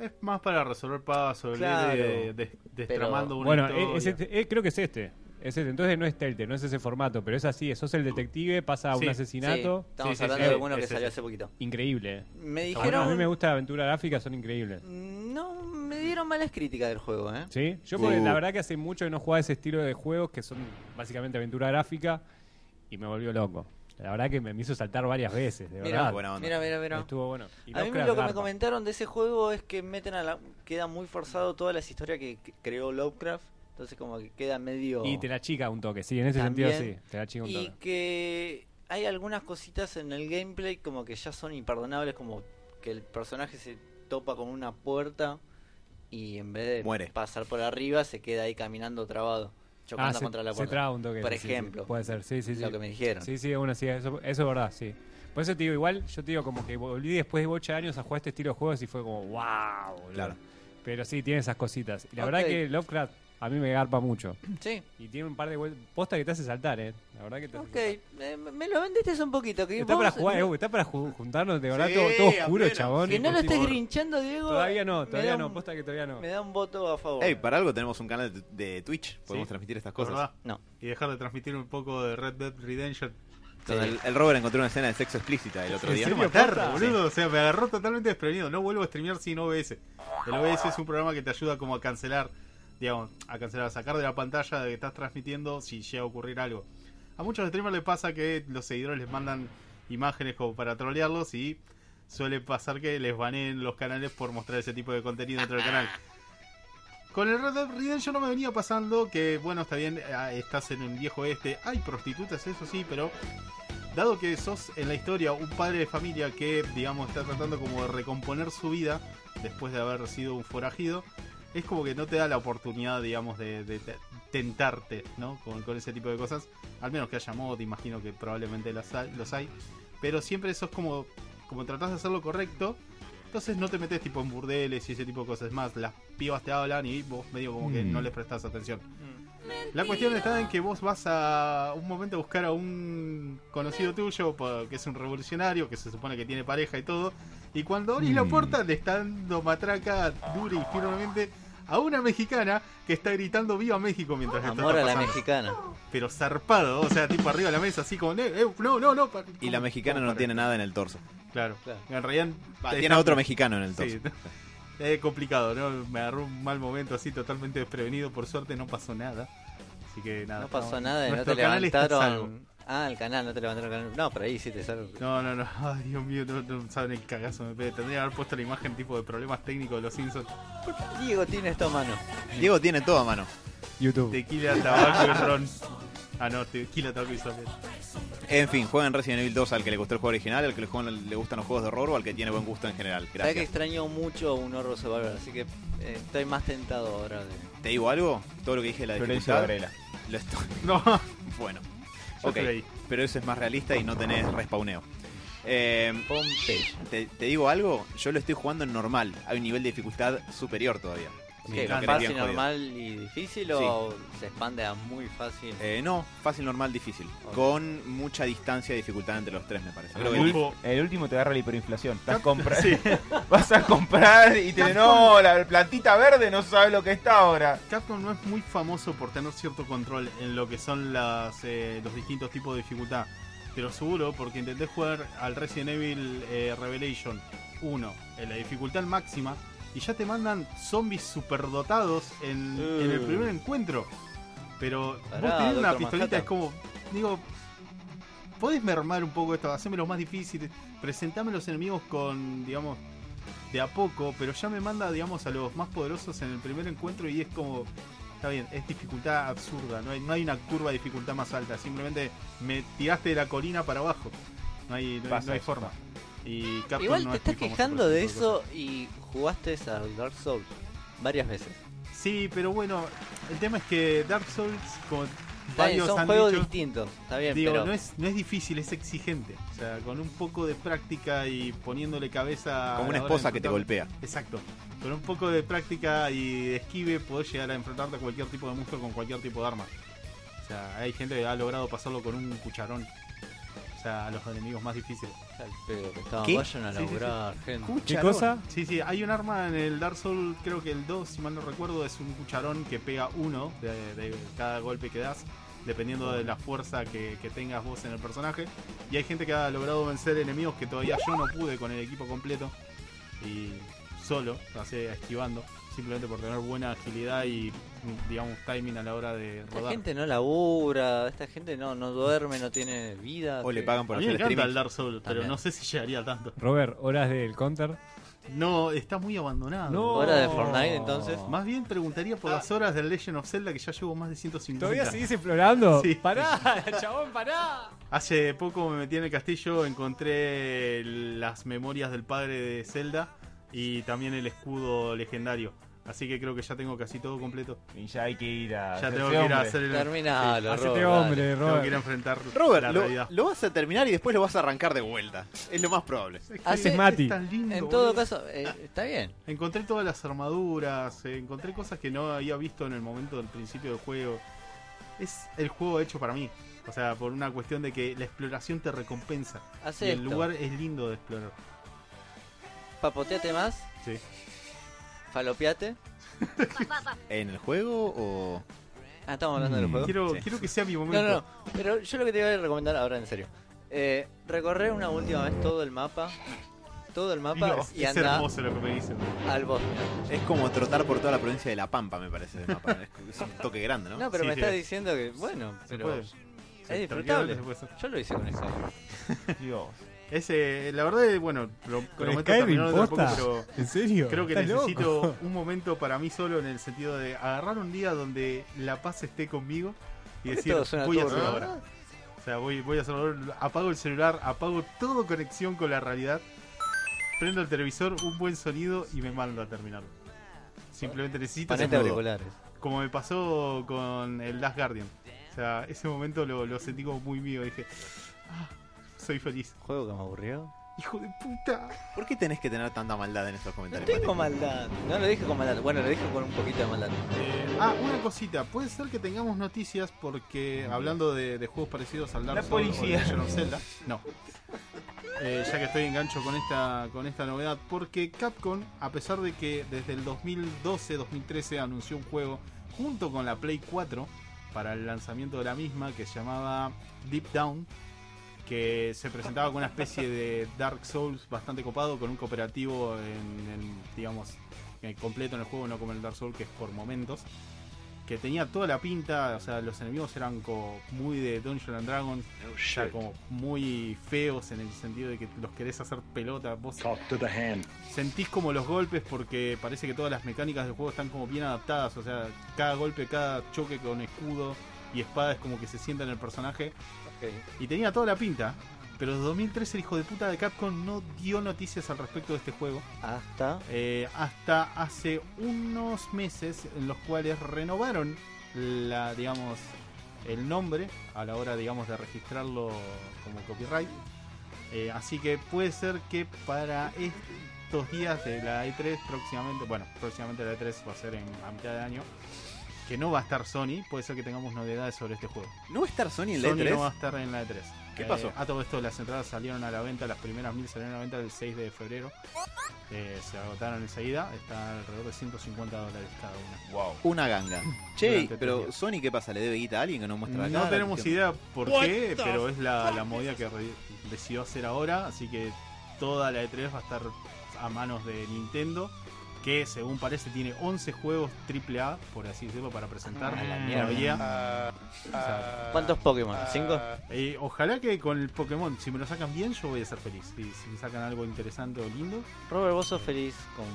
Es más para resolver puzzles, Claro. de, de- destramando una Bueno, historia. es, es este- eh, creo que es este. Es este. Entonces no es Telltale, no es ese formato, pero es así. Sos el detective, pasa Sí, un asesinato. Sí, estamos Sí, hablando sí, de uno que salió hace poquito. Increíble. Me bueno, dijeron. a mí me gusta la aventura gráfica, son increíbles. No, me dieron malas críticas del juego, ¿eh? ¿Sí? Yo porque Uh. la verdad que hace mucho que no jugaba ese estilo de juegos que son básicamente aventura gráfica y me volvió loco. La verdad que me, me hizo saltar varias veces, de Mira, verdad. buena onda. mira, mira, mira. Estuvo bueno. Y A mí lo que me comentaron de ese juego es que meten a la... queda muy forzado todas las historias que que creó Lovecraft, entonces como que queda medio... Y te la chica un toque, sí, en ese También. sentido sí, te la chica un Y toque. que hay algunas cositas en el gameplay como que ya son imperdonables, como que el personaje se topa con una puerta y en vez de Muere. pasar por arriba se queda ahí caminando trabado, chocando Ah, se, contra la se puerta. traba un toque. Por sí, sí, ejemplo. puede ser, sí, sí, sí. Lo que me dijeron. Sí, sí, bueno, sí, eso, eso es verdad, sí. Por eso te digo, igual, yo te digo como que volví después de 8 años a jugar este estilo de juegos y fue como, wow. boludo. Claro. Pero sí, tiene esas cositas. Y la verdad que Lovecraft a mí me garpa mucho. Sí, Y tiene un par de vueltas. Posta que te hace saltar, ¿eh? La verdad que te ok. Eh, me lo vendiste un poquito. Que Está vos- para jugar, no- eh, está para ju- juntarnos, de verdad, Sí, todo, todo oscuro, chabón. Que no lo estés grinchando, Diego. Todavía no, todavía da no, un- posta que todavía no. Me da un voto a favor. Ey, para algo tenemos un canal de, de Twitch, podemos Sí. transmitir estas ¿verdad? cosas. No. Y dejar de transmitir un poco de Red Dead Redemption. El, el Robert encontró una escena de sexo explícita el otro ¿En día. serio? matar, boludo. O sea, me agarró totalmente desprevenido. No vuelvo a streamear sin OBS. El OBS es un programa que te ayuda como a cancelar digamos, a cancelar, a sacar de la pantalla de que estás transmitiendo si llega a ocurrir algo. A muchos streamers les pasa que los seguidores les mandan imágenes como para trolearlos y suele pasar que les baneen los canales por mostrar ese tipo de contenido dentro del canal. Con el Red Dead Redemption no me venía pasando que, bueno, está bien, ah, estás en un viejo este, hay prostitutas, eso sí, pero dado que sos en la historia un padre de familia que, digamos, está tratando como de recomponer su vida después de haber sido un forajido, es como que no te da la oportunidad, digamos, de, de te- tentarte, ¿no? Con, con ese tipo de cosas. Al menos que haya mod, imagino que probablemente las hay- los hay. Pero siempre eso es como, como tratás de hacerlo correcto. Entonces no te metes tipo en burdeles y ese tipo de cosas. Es más, las pibas te hablan y vos medio como que Mm. no les prestás atención. La cuestión está en que vos vas a un momento a buscar a un conocido tuyo que es un revolucionario, que se supone que tiene pareja y todo. Y cuando abrís la Mm. puerta le está dando matraca dura y firmemente a una mexicana que está gritando Viva México mientras esto Amor está a la mexicana. Pero zarpado, o sea, tipo arriba de la mesa, así como, "Eh, eh, no, no, no. Y la mexicana no tiene nada en el torso. Claro, Claro. en realidad. Te tiene a otro mexicano en el torso. Sí. Es complicado, ¿no? Me agarró un mal momento así, totalmente desprevenido. Por suerte no pasó nada. Así que nada. No pasó estamos- nada y no nuestro te canal está salvo. levantaron. Ah, el canal, no te levantaron el canal. No, por ahí sí te salvo. No, no, no. Ay, Dios mío, no, no saben el cagazo me pegué. Tendría que haber puesto la imagen tipo de problemas técnicos de los Simpsons. Diego tiene esto a mano. Diego tiene todo a mano. YouTube. Tequila, tabaco y ron. Ah, no, tequila, tabaco y sope. En fin, jueguen Resident Evil 2 al que le gustó el juego original, al que le, juegan- le gustan los juegos de horror o al que tiene buen gusto en general. Sabes que Gracias. extraño mucho un horror survival, así que eh, estoy más tentado ahora de. ¿Te digo algo? Todo lo que dije de la Florencio dificultad. Varela. Lo estoy... No, Bueno. yo Ok, estoy ahí. pero eso es más realista y no tenés respawneo. Eh, Pompeya. te, te digo algo, yo lo estoy jugando en normal. Hay un nivel de dificultad superior todavía. ¿Qué? Lo ¿Fácil, jodido. normal y difícil o se expande a muy fácil? Eh, no, fácil, normal, difícil. Con mucha distancia de dificultad entre los tres, me parece. Creo que El, último te agarra la hiperinflación. Estás compra- sí. Vas a comprar y te no, la plantita verde no sabe lo que está ahora. Capcom no es muy famoso por tener cierto control en lo que son las, eh, los distintos tipos de dificultad. Pero seguro, porque intenté jugar al Resident Evil eh, Revelation 1 en la dificultad máxima y ya te mandan zombies superdotados en, Uh. en el primer encuentro. Pero Pará, vos tenés una pistolita, Manhattan. es como, digo, podés mermar un poco esto, hacémelo más difícil, presentame los enemigos con, digamos, de a poco, pero ya me manda, digamos, a los más poderosos en el primer encuentro y es como, está bien, es dificultad absurda, no hay, no hay una curva de dificultad más alta, simplemente me tiraste de la colina para abajo, no hay, no hay, no forma. Y Capcom Igual no te es estás quejando de eso y jugaste al Dark Souls varias veces. Sí, pero bueno, el tema es que Dark Souls, bien, varios son han juegos dicho, distintos, está bien, Digo, pero no, es, no es difícil, es exigente. O sea, con un poco de práctica y poniéndole cabeza. a como una esposa que te golpea. Exacto. Con un poco de práctica y de esquive podés llegar a enfrentarte a cualquier tipo de monstruo con cualquier tipo de arma. O sea, hay gente que ha logrado pasarlo con un cucharón. Sea, a los enemigos más difíciles. Al pedo que estaban, ¿Qué? vayan a Sí, sí, sí. laburar, gente. ¿Qué cosa? Sí, sí, hay un arma en el Dark Souls, creo que el 2, si mal no recuerdo, es un cucharón que pega uno de, de cada golpe que das, dependiendo de la fuerza que, que tengas vos en el personaje. Y hay gente que ha logrado vencer enemigos que todavía yo no pude con el equipo completo y solo, así, esquivando, simplemente por tener buena agilidad y, digamos, timing a la hora de Esta rodar. gente no labura, esta gente no, no duerme, no tiene vida. O le pagan A por mí me hacer encanta el Dark Souls, pero no sé si llegaría tanto. Robert, horas del counter. No, está muy abandonado. No. Hora de Fortnite, entonces. Más bien preguntaría por las horas del Legend of Zelda que ya llevo más de 150. ¿Todavía seguís explorando? Sí. Pará, chabón, pará. Hace poco me metí en el castillo, encontré las memorias del padre de Zelda y también el escudo legendario. Así que creo que ya tengo casi todo completo. Y ya hay que ir a. Ya tengo que ir a hombre. hacer el. Terminalo, Robert, hombre, dale. Tengo que ir a Robert. enfrentar Robert, la lo, realidad. lo vas a terminar y después lo vas a arrancar de vuelta. Es lo más probable. Es que Hace es Mati. tan lindo, En todo boludo. caso, eh, está bien. Encontré todas las armaduras, eh, encontré cosas que no había visto en el momento del principio del juego. Es el juego hecho para mí. O sea, por una cuestión de que la exploración te recompensa. Hace y el esto. lugar es lindo de explorar. Papoteate más, Sí. Falopeate. ¿En el juego o.? Ah, estamos hablando del Mm. juego. Quiero, Sí. quiero que sea mi No, momento. no, no. Pero yo lo que te voy a recomendar ahora en serio. Eh, recorrer una última vez todo el mapa. todo el mapa Dios, y es anda hermoso lo que me dicen. al bosque. Es como trotar por toda la provincia de La Pampa, me parece. de mapa. Es, es un toque grande, ¿no? No, pero Sí, me sí. está diciendo que, bueno, Se pero puede. es disfrutable. tranquilamente se puede hacer. Yo lo hice con Skyrim. Dios. Ese, la verdad, es, bueno, pro- prometo de poco, pero ¿En serio? creo que ¿Estás necesito loco? un momento para mí solo en el sentido de agarrar un día donde la paz esté conmigo y ¿Por qué decir, voy a hacerlo ahora. O sea, voy, voy a hacerlo ahora. Apago el celular, apago todo conexión con la realidad, prendo el televisor, un buen sonido y me mando a terminarlo. Simplemente necesito auriculares. como me pasó con el Last Guardian. O sea, ese momento lo, lo sentí como muy mío. Dije, "Ah, soy feliz. Juego que me aburrió. Hijo de puta. ¿Por qué tenés que tener tanta maldad en estos No comentarios? tengo Mati? maldad. No lo dije con maldad. Bueno, lo dije con un poquito de maldad. Eh, ah, una cosita. Puede ser que tengamos noticias porque hablando de, de juegos parecidos al Dark La Souls o policía. Of Zelda. No. Eh, ya que estoy engancho con esta, con esta novedad. Porque Capcom, a pesar de que desde el 2012-2013 anunció un juego junto con la Play 4 para el lanzamiento de la misma que se llamaba Deep Down. Que se presentaba con una especie de Dark Souls bastante copado, con un cooperativo en, en, digamos, eh, completo en el juego, no como el Dark Souls que es por momentos. Que tenía toda la pinta, o sea, los enemigos eran como muy de Dungeons and Dragons, o sea, como muy feos en el sentido de que los querés hacer pelota. Vos sentís como los golpes porque parece que todas las mecánicas del juego están como bien adaptadas, o sea, cada golpe, cada choque con escudo y espada es como que se sienta en el personaje. Y tenía toda la pinta, pero en 2013 el hijo de puta de Capcom no dio noticias al respecto de este juego. Hasta. Eh, hasta hace unos meses en los cuales renovaron la digamos el nombre a la hora digamos de registrarlo como copyright Eh, así que puede ser que para estos días de la E3 próximamente bueno próximamente la E3 va a ser en a mitad de año que no va a estar Sony puede ser que tengamos novedades sobre este juego ¿No va a estar Sony en la Sony E3? no va a estar en la E3 ¿Qué Eh, pasó? a todo esto las entradas salieron a la venta las primeras mil salieron a la venta el 6 de febrero eh, se agotaron enseguida, está alrededor de 150 dólares cada una. Wow. Una ganga. Che, pero. Sony, ¿qué pasa? ¿Le debe guita a alguien que no muestra la No cara? tenemos ¿Qué- idea por qué, pero es la, la movida que decidió hacer ahora, así que toda la E3 va a estar a manos de Nintendo, que según parece tiene 11 juegos AAA, por así decirlo, para presentar. A la todavía. Ah, ¿Cuántos Pokémon? ¿Cinco? Eh, ojalá que con el Pokémon, si me lo sacan bien, yo voy a ser feliz. Si, si me sacan algo interesante o lindo, Robert, vos sos feliz con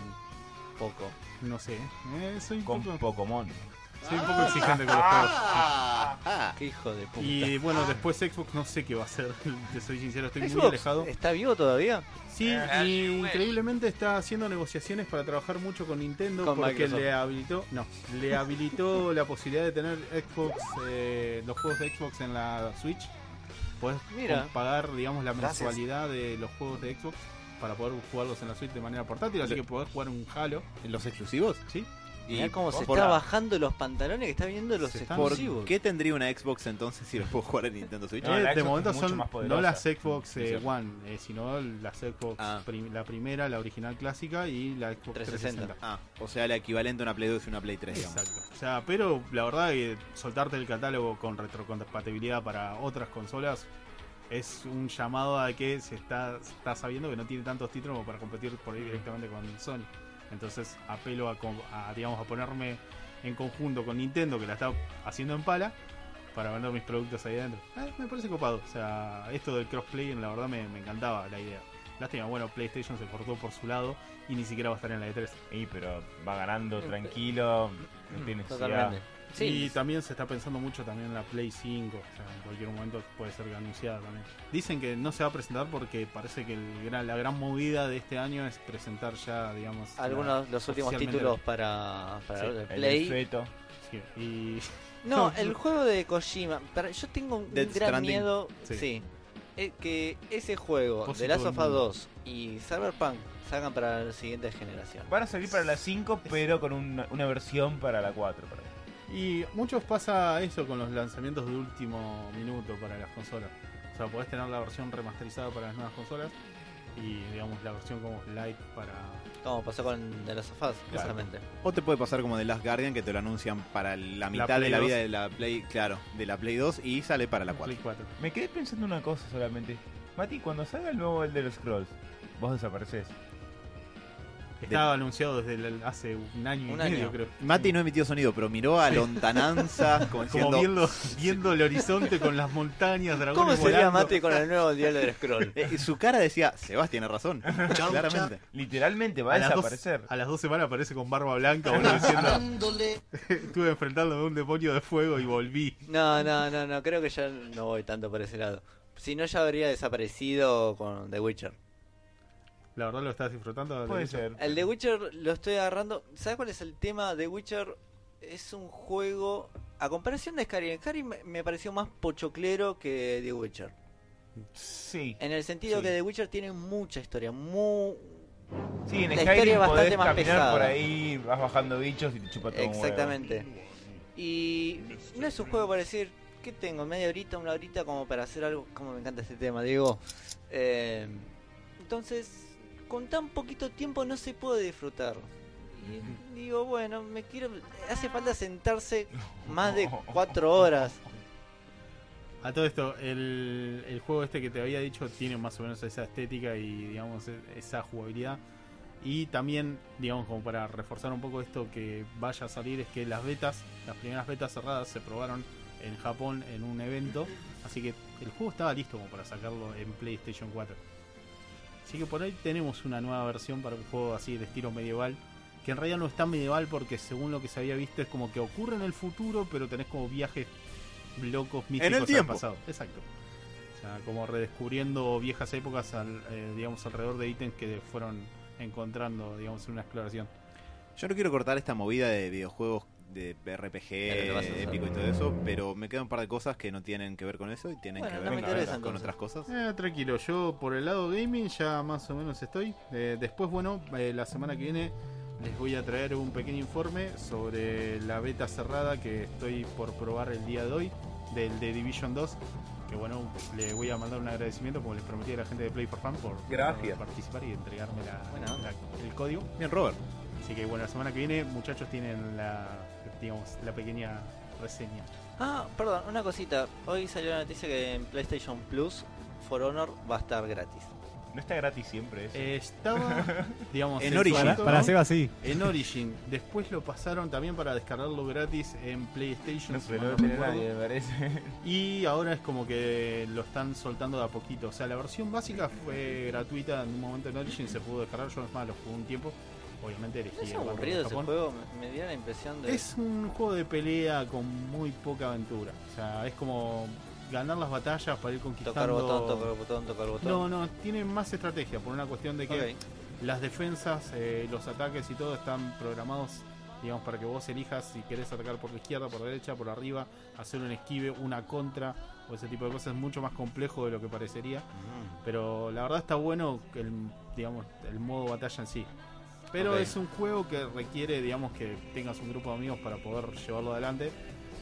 poco. no sé. Eh, soy, un con poco, Pokémon. Soy un poco exigente con los juegos. Qué hijo de puta. Y bueno, después Xbox no sé qué va a hacer, te soy sincero, estoy muy Xbox alejado. ¿Está vivo todavía? Sí, y increíblemente está haciendo negociaciones para trabajar mucho con Nintendo Con porque Microsoft. le habilitó, no, le habilitó la posibilidad de tener Xbox, eh, los juegos de Xbox en la Switch. Puedes Mira. pagar, digamos, la Gracias. mensualidad de los juegos de Xbox para poder jugarlos en la Switch de manera portátil, así que podés jugar un Halo, ¿En los exclusivos? ¿sí? Mirá cómo se está bajando los pantalones que está viendo los están- ¿Por exclusivos. qué tendría una Xbox entonces si los puedo jugar en Nintendo Switch? No, Eh, la de momento son no las Xbox eh. One, eh, sino las Xbox, Ah. prim- la primera, la original clásica y la Xbox 360. 360. Ah, o sea, el equivalente a una Play 2 y una Play 3, digamos. Exacto. O sea, pero la verdad que soltarte el catálogo con retrocompatibilidad para otras consolas es un llamado a que se está, se está sabiendo que no tiene tantos títulos como para competir por ahí directamente con Sony. Entonces apelo a, a, digamos a ponerme en conjunto con Nintendo que la está haciendo en pala para vender mis productos ahí adentro. Eh, me parece copado. O sea, esto del crossplay la verdad me, me encantaba la idea. Lástima, bueno, PlayStation se cortó por su lado y ni siquiera va a estar en la E E3. Y pero va ganando tranquilo, no tiene necesidad. Totalmente. Sí, Y también se está pensando mucho también en la Play 5, o sea, en cualquier momento puede ser anunciada también. Dicen que no se va a presentar porque parece que el gran- la gran movida de este año es presentar ya, digamos, algunos la- los últimos títulos para, para Sí, el El Play. Sí, y No, el juego de Kojima. pero yo tengo un Death gran Stranding. miedo. Sí. Sí. que ese juego, The Last of el Us mundo. 2 y Cyberpunk salgan para la siguiente generación. Van a salir para la 5, pero con una, una versión para la 4. por ahí. Y muchos pasa eso con los lanzamientos de último minuto para las consolas. O sea, podés tener la versión remasterizada para las nuevas consolas y, digamos, la versión como light para... Como pasó con The Last of Us, justamente. O te puede pasar como The Last Guardian que te lo anuncian para la mitad de la 2. vida de la Play, claro, de la Play 2 y sale para la 4. Play 4. Me quedé pensando una cosa solamente. Mati, cuando salga el nuevo Elder Scrolls, vos desapareces. Estaba anunciado desde el- hace un año Un y medio, creo. Mati no emitió sonido, pero miró a lontananza como Como diciendo... viendo, viendo el horizonte con las montañas, dragones ¿Cómo sería volando. Mate con el nuevo diario del scroll? Eh, su cara decía, Sebas tiene razón, claramente. Literalmente va a, a, las dos, desaparecer. a las dos semanas aparece con barba blanca, boludo, diciendo... Estuve enfrentándome a un demonio de fuego y volví. No, no, no, no, creo que ya no voy tanto por ese lado. Si no, ya habría desaparecido con The Witcher. La verdad lo estás disfrutando. Puede ¿Lo ser. El The Witcher lo estoy agarrando. ¿Sabes cuál es el tema? The Witcher es un juego. A comparación de Skyrim, Skyrim me- pareció más pochoclero que The Witcher. Sí. En el sentido Sí. que The Witcher tiene mucha historia. Muy. Sí, en La Skyrim historia es bastante podés más caminar pesada. por ahí, vas bajando bichos y te chupa todo. Exactamente. Y no es un juego para decir, ¿qué tengo? ¿Media horita, una horita como para hacer algo? Como me encanta este tema, Diego. Eh, entonces, con tan poquito tiempo no se puede disfrutar. Y digo, bueno, me quiero. Hace falta sentarse más de cuatro horas. A todo esto, el, el juego este que te había dicho tiene más o menos esa estética y digamos e- esa jugabilidad. Y también, digamos, como para reforzar un poco esto que vaya a salir, es que las betas, las primeras betas cerradas se probaron en Japón en un evento. Así que el juego estaba listo como para sacarlo en PlayStation 4. Así que por ahí tenemos una nueva versión para un juego así de estilo medieval. Que en realidad no es tan medieval porque según lo que se había visto es como que ocurre en el futuro, pero tenés como viajes locos místicos al tiempo. pasado. Exacto. O sea, como redescubriendo viejas épocas, al, eh, digamos, alrededor de ítems que fueron encontrando, digamos, en una exploración. Yo no quiero cortar esta movida de videojuegos de RPG épico y todo eso, pero me quedan un par de cosas que no tienen que ver con eso y tienen Bueno, que ver con, otras cosas. Eh, tranquilo, yo por el lado gaming ya más o menos estoy. Eh, después, bueno, eh, la semana que viene les voy a traer un pequeño informe sobre la beta cerrada que estoy por probar el día de hoy del The Division 2. Que bueno, le voy a mandar un agradecimiento como les prometí a la gente de Play for Fun por, Gracias. por participar y entregarme la- la- el código. Bien, Robert. Así que bueno, la semana que viene, muchachos, tienen la, digamos, la pequeña reseña. Ah, perdón, una cosita. Hoy salió la noticia que en PlayStation Plus For Honor va a estar gratis. No está gratis siempre eso. Eh, estaba, digamos, En Origin. momento, Para ¿no? Seba sí. En Origin. Después lo pasaron también para descargarlo gratis en PlayStation. no si lo no nadie, me parece. Y ahora es como que lo están soltando de a poquito. O sea, la versión básica fue gratuita en un momento en Origin, se pudo descargar. Yo es más lo jugué un tiempo. Obviamente elegí ¿No es el aburrido ese juego? Me, me dio la impresión de. Es un juego de pelea con muy poca aventura. O sea, es como ganar las batallas para ir conquistando. tocar botón, tocar botón, tocar botón. No, no, tiene más estrategia por una cuestión de que las defensas, eh, los ataques y todo están programados, digamos, para que vos elijas si querés atacar por la izquierda, por la derecha, por arriba, hacer un esquive, una contra o ese tipo de cosas. Es mucho más complejo de lo que parecería. Mm. Pero la verdad está bueno el, digamos, el modo batalla en sí. Pero es un juego que requiere, digamos, que tengas un grupo de amigos para poder llevarlo adelante.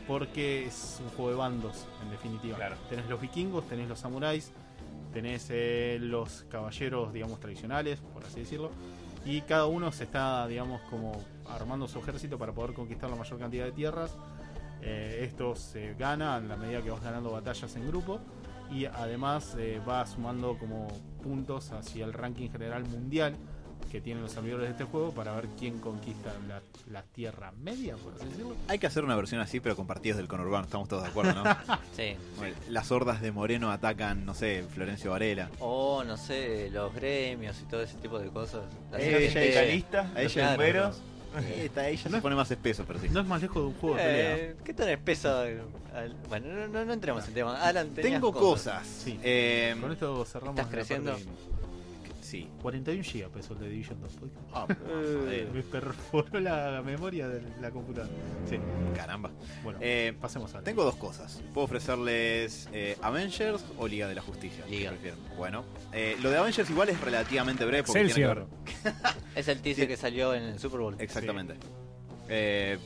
Porque es un juego de bandos, en definitiva. Claro. Tenés los vikingos, tenés los samuráis, tenés eh, los caballeros, digamos, tradicionales, por así decirlo. Y cada uno se está, digamos, como armando su ejército para poder conquistar la mayor cantidad de tierras. Eh, esto se gana a la medida que vas ganando batallas en grupo. Y además eh, va sumando como puntos hacia el ranking general mundial que tienen los servidores de este juego para ver quién conquista la, la tierra media, por así decirlo. Hay que hacer una versión así, pero con partidos del conurbano, estamos todos de acuerdo, ¿no? Sí. Bueno, Las hordas de Moreno atacan, no sé, Florencio Varela. O no sé, los gremios y todo ese tipo de cosas. La Eh, gente- ella- ya- bomberos. Eh, está- ahí ya No. se pone más espeso, pero sí. No es más lejos de un juego de pelea. Eh, ¿Qué tan espeso? Bueno, no, no, no entremos en tema. Alan, Tengo cosas. Sí. Eh, Con esto cerramos. ¿Estás parte creciendo? Sí. 41 GB pesó el de Division 2. Ah, Eh, Me perforó la memoria de la computadora. Sí, caramba. bueno, Eh, pasemos a Tengo dos cosas. Puedo ofrecerles eh, Avengers o Liga de la Justicia. Liga. Bueno, eh, lo de Avengers igual es relativamente breve porque tiene que ver. es el teaser Sí. que salió en el Super Bowl. Exactamente. Eh,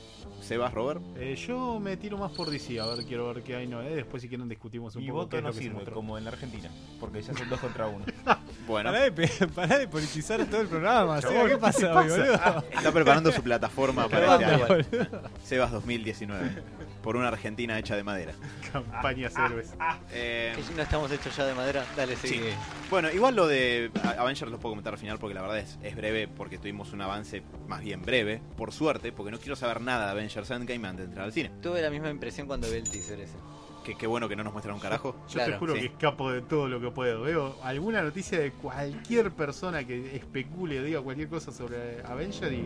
Sebas, Robert. Eh, yo me tiro más por DC, a ver, quiero ver qué hay novedades. Después, si quieren, discutimos un Mi poco qué voto es no lo que se sirve, mostró. como en la Argentina. Porque ya son dos contra uno. Bueno, Pará de, pe- pará de politizar todo el programa. Seba, ¿Qué ¿qué pasa hoy, boludo? está preparando su plataforma para este año. Sebas 2019. Por una Argentina hecha de madera. Campañas héroes. Eh, Que si no estamos hechos ya de madera, dale, Sí. sigue. Bueno, igual lo de Avengers lo puedo comentar al final porque la verdad es, es breve porque tuvimos un avance más bien breve, por suerte, porque no quiero saber nada de Avengers Endgame antes de entrar al cine. Tuve la misma impresión cuando vi el teaser ese. Que qué bueno que no nos muestran un carajo. Yo Claro, te juro sí. que escapo de todo lo que puedo. Veo alguna noticia de cualquier persona que especule o diga cualquier cosa sobre Avenger y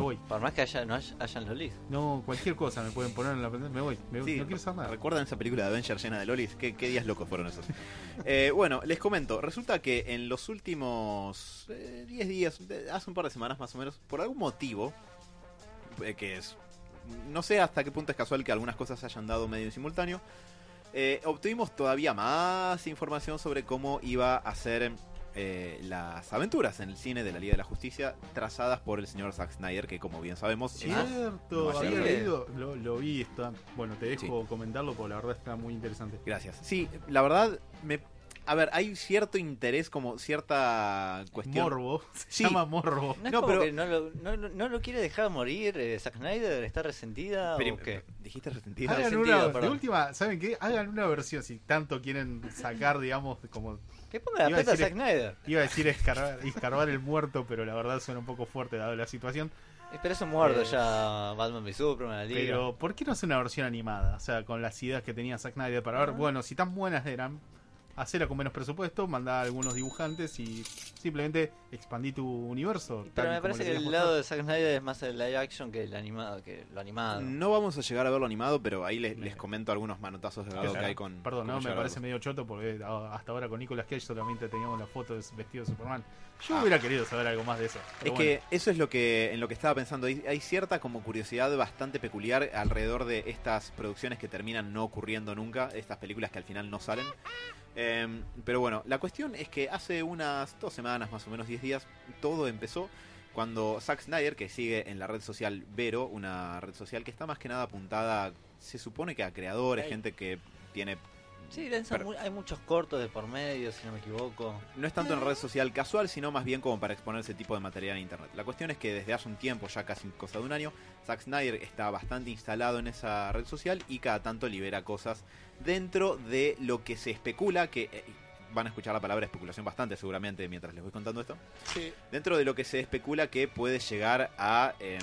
voy. Por más que haya, no haya, hayan lolis. No, cualquier cosa me pueden poner en la pantalla. Me voy. Me voy. Sí, no quiero saber nada. ¿Recuerdan esa película de Avengers llena de lolis? ¿Qué, qué días locos fueron esos? Eh, bueno, les comento. Resulta que en los últimos eh, 10 días, de- hace un par de semanas más o menos, por algún motivo, eh, que es... No sé hasta qué punto es casual que algunas cosas se hayan dado medio en simultáneo. eh, obtuvimos todavía más información sobre cómo iba a ser eh, las aventuras en el cine de la Liga de la Justicia trazadas por el señor Zack Snyder, que como bien sabemos es Cierto, había leído, lo, lo vi, está, bueno, te dejo comentarlo porque la verdad está muy interesante. Gracias. Sí, la verdad, me... A ver, hay cierto interés, como cierta cuestión... Morbo, se Sí. llama Morbo. No es No, como pero- que no lo, no, no lo quiere dejar morir eh, Zack Snyder, está resentida Pero- o qué. ¿Dijiste resentida? Hagan sentido, una, de última, ¿saben qué? Hagan una versión, si tanto quieren sacar, digamos, como Que ponga la Iba plata a decir- Zack Snyder. iba a decir escarbar, escarbar el muerto, pero la verdad suena un poco fuerte dado la situación. Pero eso muerto Eh, ya Batman v Superman, la Liga. Pero, ¿por qué no hacer una versión animada? O sea, con las ideas que tenía Zack Snyder para Ah. ver, bueno, si tan buenas eran, hacerla con menos presupuesto, mandar a algunos dibujantes y simplemente expandir tu universo. Pero me parece que el lado de Zack Snyder es más el live action que el animado, que lo animado. No vamos a llegar a verlo animado, pero ahí les, Me- les comento algunos manotazos de lado que hay con... Perdón, no, me parece medio choto porque ah, hasta ahora con Nicolas Cage solamente teníamos la foto de vestido de Superman. Yo Ah. hubiera querido saber algo más de eso. Es bueno. que eso es lo que en lo que estaba pensando. Hay, hay cierta como curiosidad bastante peculiar alrededor de estas producciones que terminan no ocurriendo nunca, estas películas que al final no salen. Em, pero bueno, la cuestión es que hace unas dos semanas, más o menos 10 días, todo empezó cuando Zack Snyder, que sigue en la red social Vero, una red social que está más que nada apuntada, se supone que a creadores, gente que tiene Sí, lanzan Pero- mu- hay muchos cortos de por medio, si no me equivoco. No es tanto en red social casual, sino más bien como para exponer ese tipo de material en internet. La cuestión es que desde hace un tiempo, ya casi cosa de un año, Zack Snyder está bastante instalado en esa red social y cada tanto libera cosas dentro de lo que se especula, que eh, van a escuchar la palabra especulación bastante seguramente mientras les voy contando esto, Sí. dentro de lo que se especula que puede llegar a, em,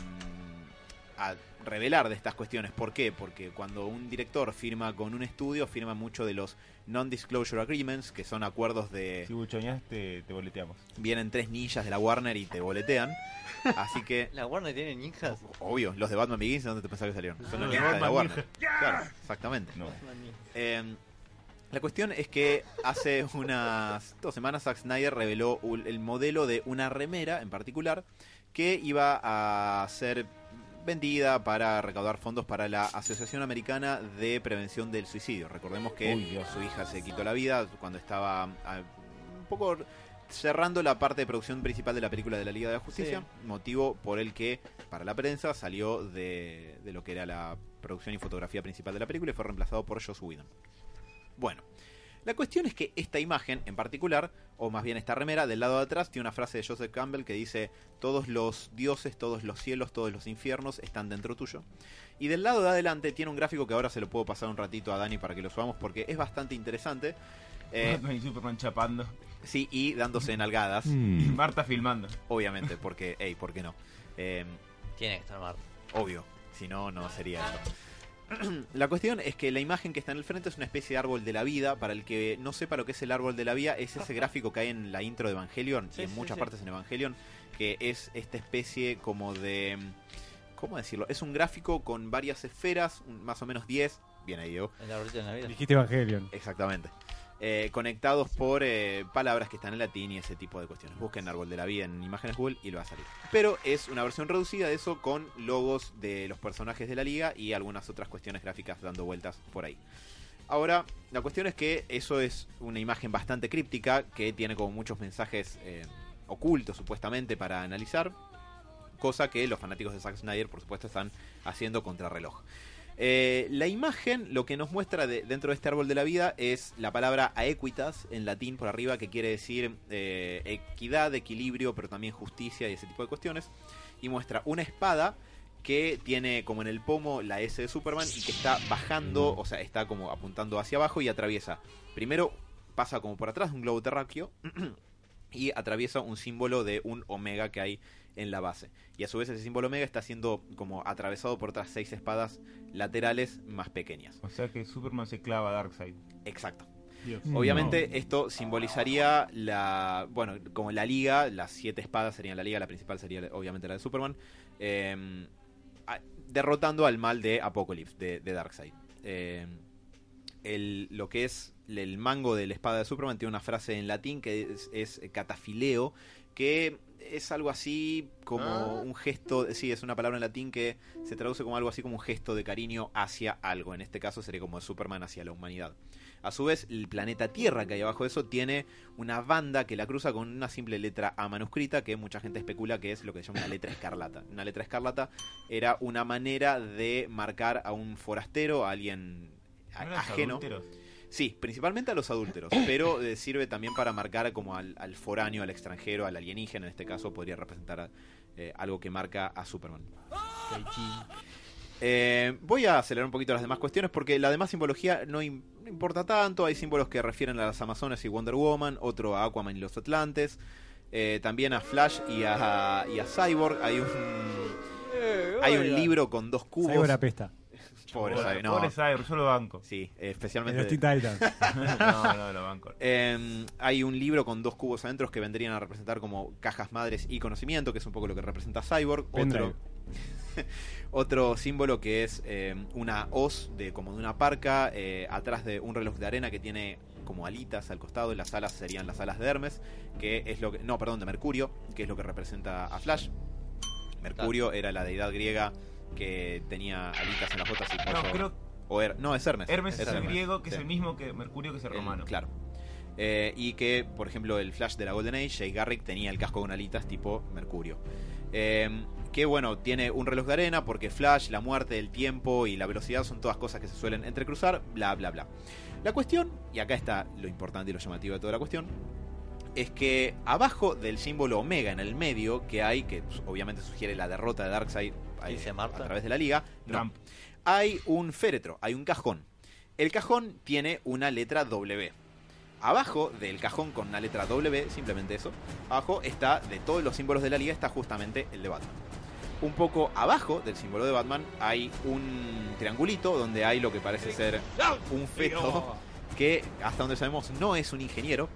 a revelar de estas cuestiones. ¿Por qué? Porque cuando un director firma con un estudio, firma mucho de los non-disclosure agreements, que son acuerdos de Si buchoñas, te, te boleteamos. vienen tres ninjas de la Warner y te boletean. Así que, La Warner tiene ninjas. obvio, los de Batman Begins, ¿de dónde te pensás que salieron? Son los ninjas de la Batman Warner. Claro, exactamente. No. Eh, la cuestión es que hace unas dos semanas Zack Snyder reveló el modelo de una remera en particular que iba a ser vendida para recaudar fondos para la Asociación Americana de Prevención del Suicidio. Recordemos que Uy, su hija se quitó la vida cuando estaba ah, un poco cerrando la parte de producción principal de la película de la Liga de la Justicia, motivo por el que para la prensa salió de, de lo que era la producción y fotografía principal de la película y fue reemplazado por Joss Whedon. Bueno, la cuestión es que esta imagen en particular, o más bien esta remera, del lado de atrás tiene una frase de Joseph Campbell que dice, todos los dioses, todos los cielos, todos los infiernos están dentro tuyo. Y del lado de adelante tiene un gráfico que ahora se lo puedo pasar un ratito a Dani para que lo subamos porque es bastante interesante. Eh, y Superman chapando. sí, y dándose nalgadas, Y Marta filmando. obviamente, porque, hey, ¿por qué no? Eh, Tiene que estar Marta. Obvio, si no, no sería esto. La cuestión es que la imagen que está en el frente es una especie de árbol de la vida. Para el que no sepa lo que es el árbol de la vida, es ese gráfico que hay en la intro de Evangelion Sí, y en sí, muchas sí. partes en Evangelion, que es esta especie como de. ¿Cómo decirlo? Es un gráfico con varias esferas, un- más o menos 10. Bien ahí, Diego. El arbolito de Navidad. Dijiste Evangelion. Exactamente. Eh, conectados por eh, palabras que están en latín y ese tipo de cuestiones. Busquen Árbol de la Vida en imágenes Google y lo va a salir. Pero es una versión reducida de eso con logos de los personajes de la liga y algunas otras cuestiones gráficas dando vueltas por ahí. Ahora, la cuestión es que eso es una imagen bastante críptica que tiene como muchos mensajes eh, ocultos supuestamente para analizar. Cosa que los fanáticos de Zack Snyder, por supuesto, están haciendo contrarreloj. Eh, la imagen lo que nos muestra de- dentro de este árbol de la vida es la palabra aequitas en latín por arriba que quiere decir eh, equidad, equilibrio, pero también justicia y ese tipo de cuestiones. Y muestra una espada que tiene como en el pomo la S de Superman y que está bajando, o sea, está como apuntando hacia abajo y atraviesa. Primero pasa como por atrás de un globo terráqueo y atraviesa un símbolo de un omega que hay en la base. Y a su vez ese símbolo omega está siendo como atravesado por otras seis espadas laterales más pequeñas. O sea que Superman se clava a Darkseid. Exacto. Dios. Obviamente esto simbolizaría la, bueno, como la liga, las siete espadas serían la liga, la principal sería obviamente la de Superman, eh, a- derrotando al mal de Apocalypse, de, de Darkseid. Eh, el- lo que es el mango de la espada de Superman tiene una frase en latín que es, es catafileo, que es algo así como Ah. un gesto, sí, es una palabra en latín que se traduce como algo así como un gesto de cariño hacia algo. En este caso sería como Superman hacia la humanidad. A su vez, el planeta Tierra que hay abajo de eso tiene una banda que la cruza con una simple letra A manuscrita que mucha gente especula que es lo que se llama una letra escarlata. Una letra escarlata era una manera de marcar a un forastero, a alguien a- ¿No eran ajeno. adúlteros? Sí, principalmente a los adúlteros, pero eh, sirve también para marcar como al, al foráneo, al extranjero, al alienígena, en este caso podría representar eh, algo que marca a Superman. Eh, voy a acelerar un poquito las demás cuestiones porque la demás simbología no, im- no importa tanto. Hay símbolos que refieren a las Amazonas y Wonder Woman, otro a Aquaman y los Atlantes, eh, también a Flash y a, y a Cyborg. Hay un, hay un libro con dos cubos. Cyborg apesta. Pobre Cyborg, no. pobre Cyborg, yo lo banco. Sí, En especialmente. los Teen Titans. no, no, lo banco. Eh, hay un libro con dos cubos adentro que vendrían a representar como cajas madres y conocimiento, que es un poco lo que representa Cyborg. Pendrive. Otro, otro símbolo que es eh, una hoz de como de una parca eh, atrás de un reloj de arena que tiene como alitas al costado y las alas serían las alas de Hermes, que es lo que no, perdón, de Mercurio, que es lo que representa a Flash. Mercurio era la deidad griega que tenía alitas en las botas y por No, creo o Her- no, es Hermes. Hermes es el Hermes. griego, que Sí. es el mismo que Mercurio, que es el El- romano. claro. Eh, y que, por ejemplo, el Flash de la Golden Age, Jay Garrick, tenía el casco con alitas tipo Mercurio. Eh, que bueno, tiene un reloj de arena porque Flash, la muerte, el tiempo y la velocidad son todas cosas que se suelen entrecruzar, bla, bla, bla. La cuestión, y acá está lo importante y lo llamativo de toda la cuestión, es que abajo del símbolo Omega en el medio que hay, que pues, obviamente sugiere la derrota de Darkseid eh, Dice Marta. a través de la liga, no, Trump. hay un féretro, hay un cajón. El cajón tiene una letra W. Abajo del cajón con una letra W, simplemente eso, abajo está, de todos los símbolos de la liga, está justamente el de Batman. Un poco abajo del símbolo de Batman hay un triangulito donde hay lo que parece ser un feto que, hasta donde sabemos, no es un ingeniero.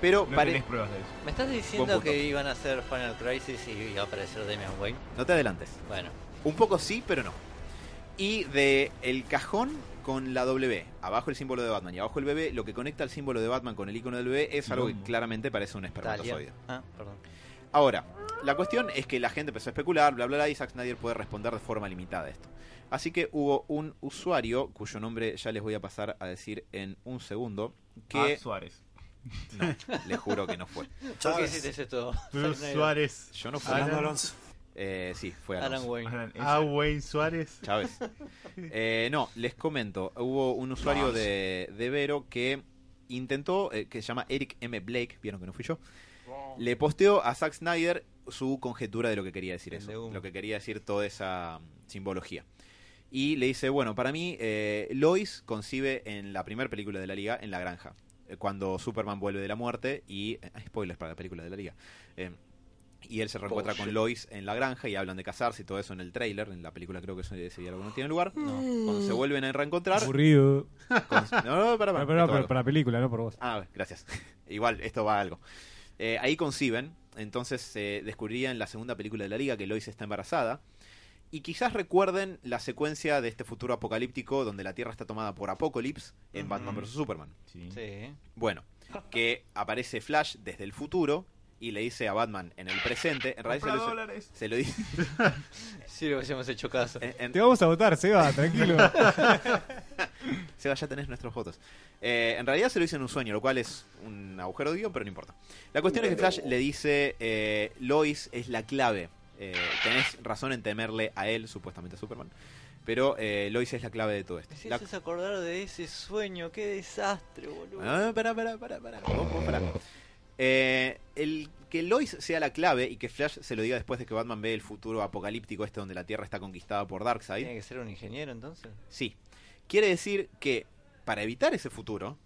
Pero No pare- tenés pruebas de eso. ¿Me estás diciendo que iban a hacer Final Crisis y iba a aparecer Damian Wayne? no te adelantes. Bueno, Un poco sí, pero no. Y de el cajón con la W, abajo el símbolo de Batman y abajo el bebé, lo que conecta el símbolo de Batman con el icono del bebé es algo que claramente parece un espermatozoide. Ah, perdón. Ahora, la cuestión es que la gente empezó a especular, bla, bla, bla, y Zack Snyder puede responder de forma limitada a esto. Así que hubo un usuario, cuyo nombre ya les voy a pasar a decir en un segundo, que Ah, Suárez. No, les juro que no fue. ¿Por qué hiciste esto? Bruce? Suárez. Yo no fui. Alan, Eh, sí, fue Alan Alonso. Wayne. Alan, ah, Wayne Suárez. Chávez. Eh, no, les comento. Hubo un usuario de, de Vero que intentó, eh, que se llama Eric M. Blake, vieron que no fui yo, le posteó a Zack Snyder su conjetura de lo que quería decir eso, lo que quería decir toda esa mm, simbología. Y le dice, bueno, para mí, eh, Lois concibe en la primera película de la liga, en la granja, cuando Superman vuelve de la muerte y... eh, spoilers para la película de la liga. Eh, y él se reencuentra con Lois en la granja y hablan de casarse y todo eso en el tráiler. En la película creo que ese, ese diálogo no tiene lugar. Cuando se vuelven a reencontrar... Aburrido. con- no, no, para, Pero, pero, pero para la película, no por vos. Ah, gracias. Igual, esto va a algo. Eh, ahí conciben, entonces se descubriría en la segunda película de la liga que Lois está embarazada. Y quizás recuerden la secuencia de este futuro apocalíptico donde la Tierra está tomada por Apocalipsis en Batman vs. Superman. Sí. Sí. Bueno, que aparece Flash desde el futuro y le dice a Batman en el presente, en realidad se lo, dólares. se lo dice... Sí, lo hubiésemos hecho caso. en- en- Te vamos a votar, Seba, tranquilo. Seba, ya tenés nuestros votos. Eh, en realidad se lo hizo en un sueño, lo cual es un agujero de guion, pero no importa. La cuestión es que Flash le dice, eh, Lois es la clave. Eh, tenés razón en temerle a él, supuestamente a Superman. Pero eh, Lois es la clave de todo esto. Me La- hiciste acordar de ese sueño, qué desastre, boludo. Ah, pará, pará, pará, pará. Vos, vos, pará. Eh, el que Lois sea la clave y que Flash se lo diga después de que Batman ve el futuro apocalíptico este donde la Tierra está conquistada por Darkseid. ¿Tiene que ser un ingeniero entonces? Sí. Quiere decir que para evitar ese futuro,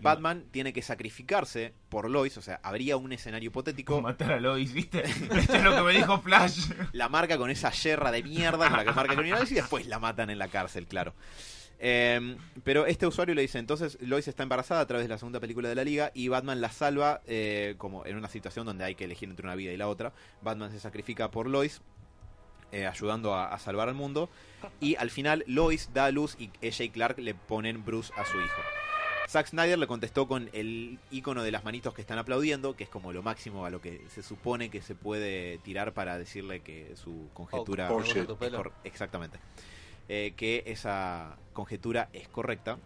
Batman tiene que sacrificarse por Lois, o sea, habría un escenario hipotético, matar a Lois, ¿viste? Esto es lo que me dijo Flash. la marca con esa yerra de mierda con la que marca el universo y después la matan en la cárcel, claro. Eh, pero este usuario le dice, entonces Lois está embarazada a través de la segunda película de la liga y Batman la salva eh, como en una situación donde hay que elegir entre una vida y la otra. Batman se sacrifica por Lois, eh, ayudando a, a salvar al mundo. Y al final Lois da a luz y ella y Clark le ponen Bruce a su hijo. Zack Snyder le contestó con el icono de las manitos que están aplaudiendo, que es como lo máximo a lo que se supone que se puede tirar para decirle que su conjetura Oh, es exactamente. Eh, que esa conjetura es correcta,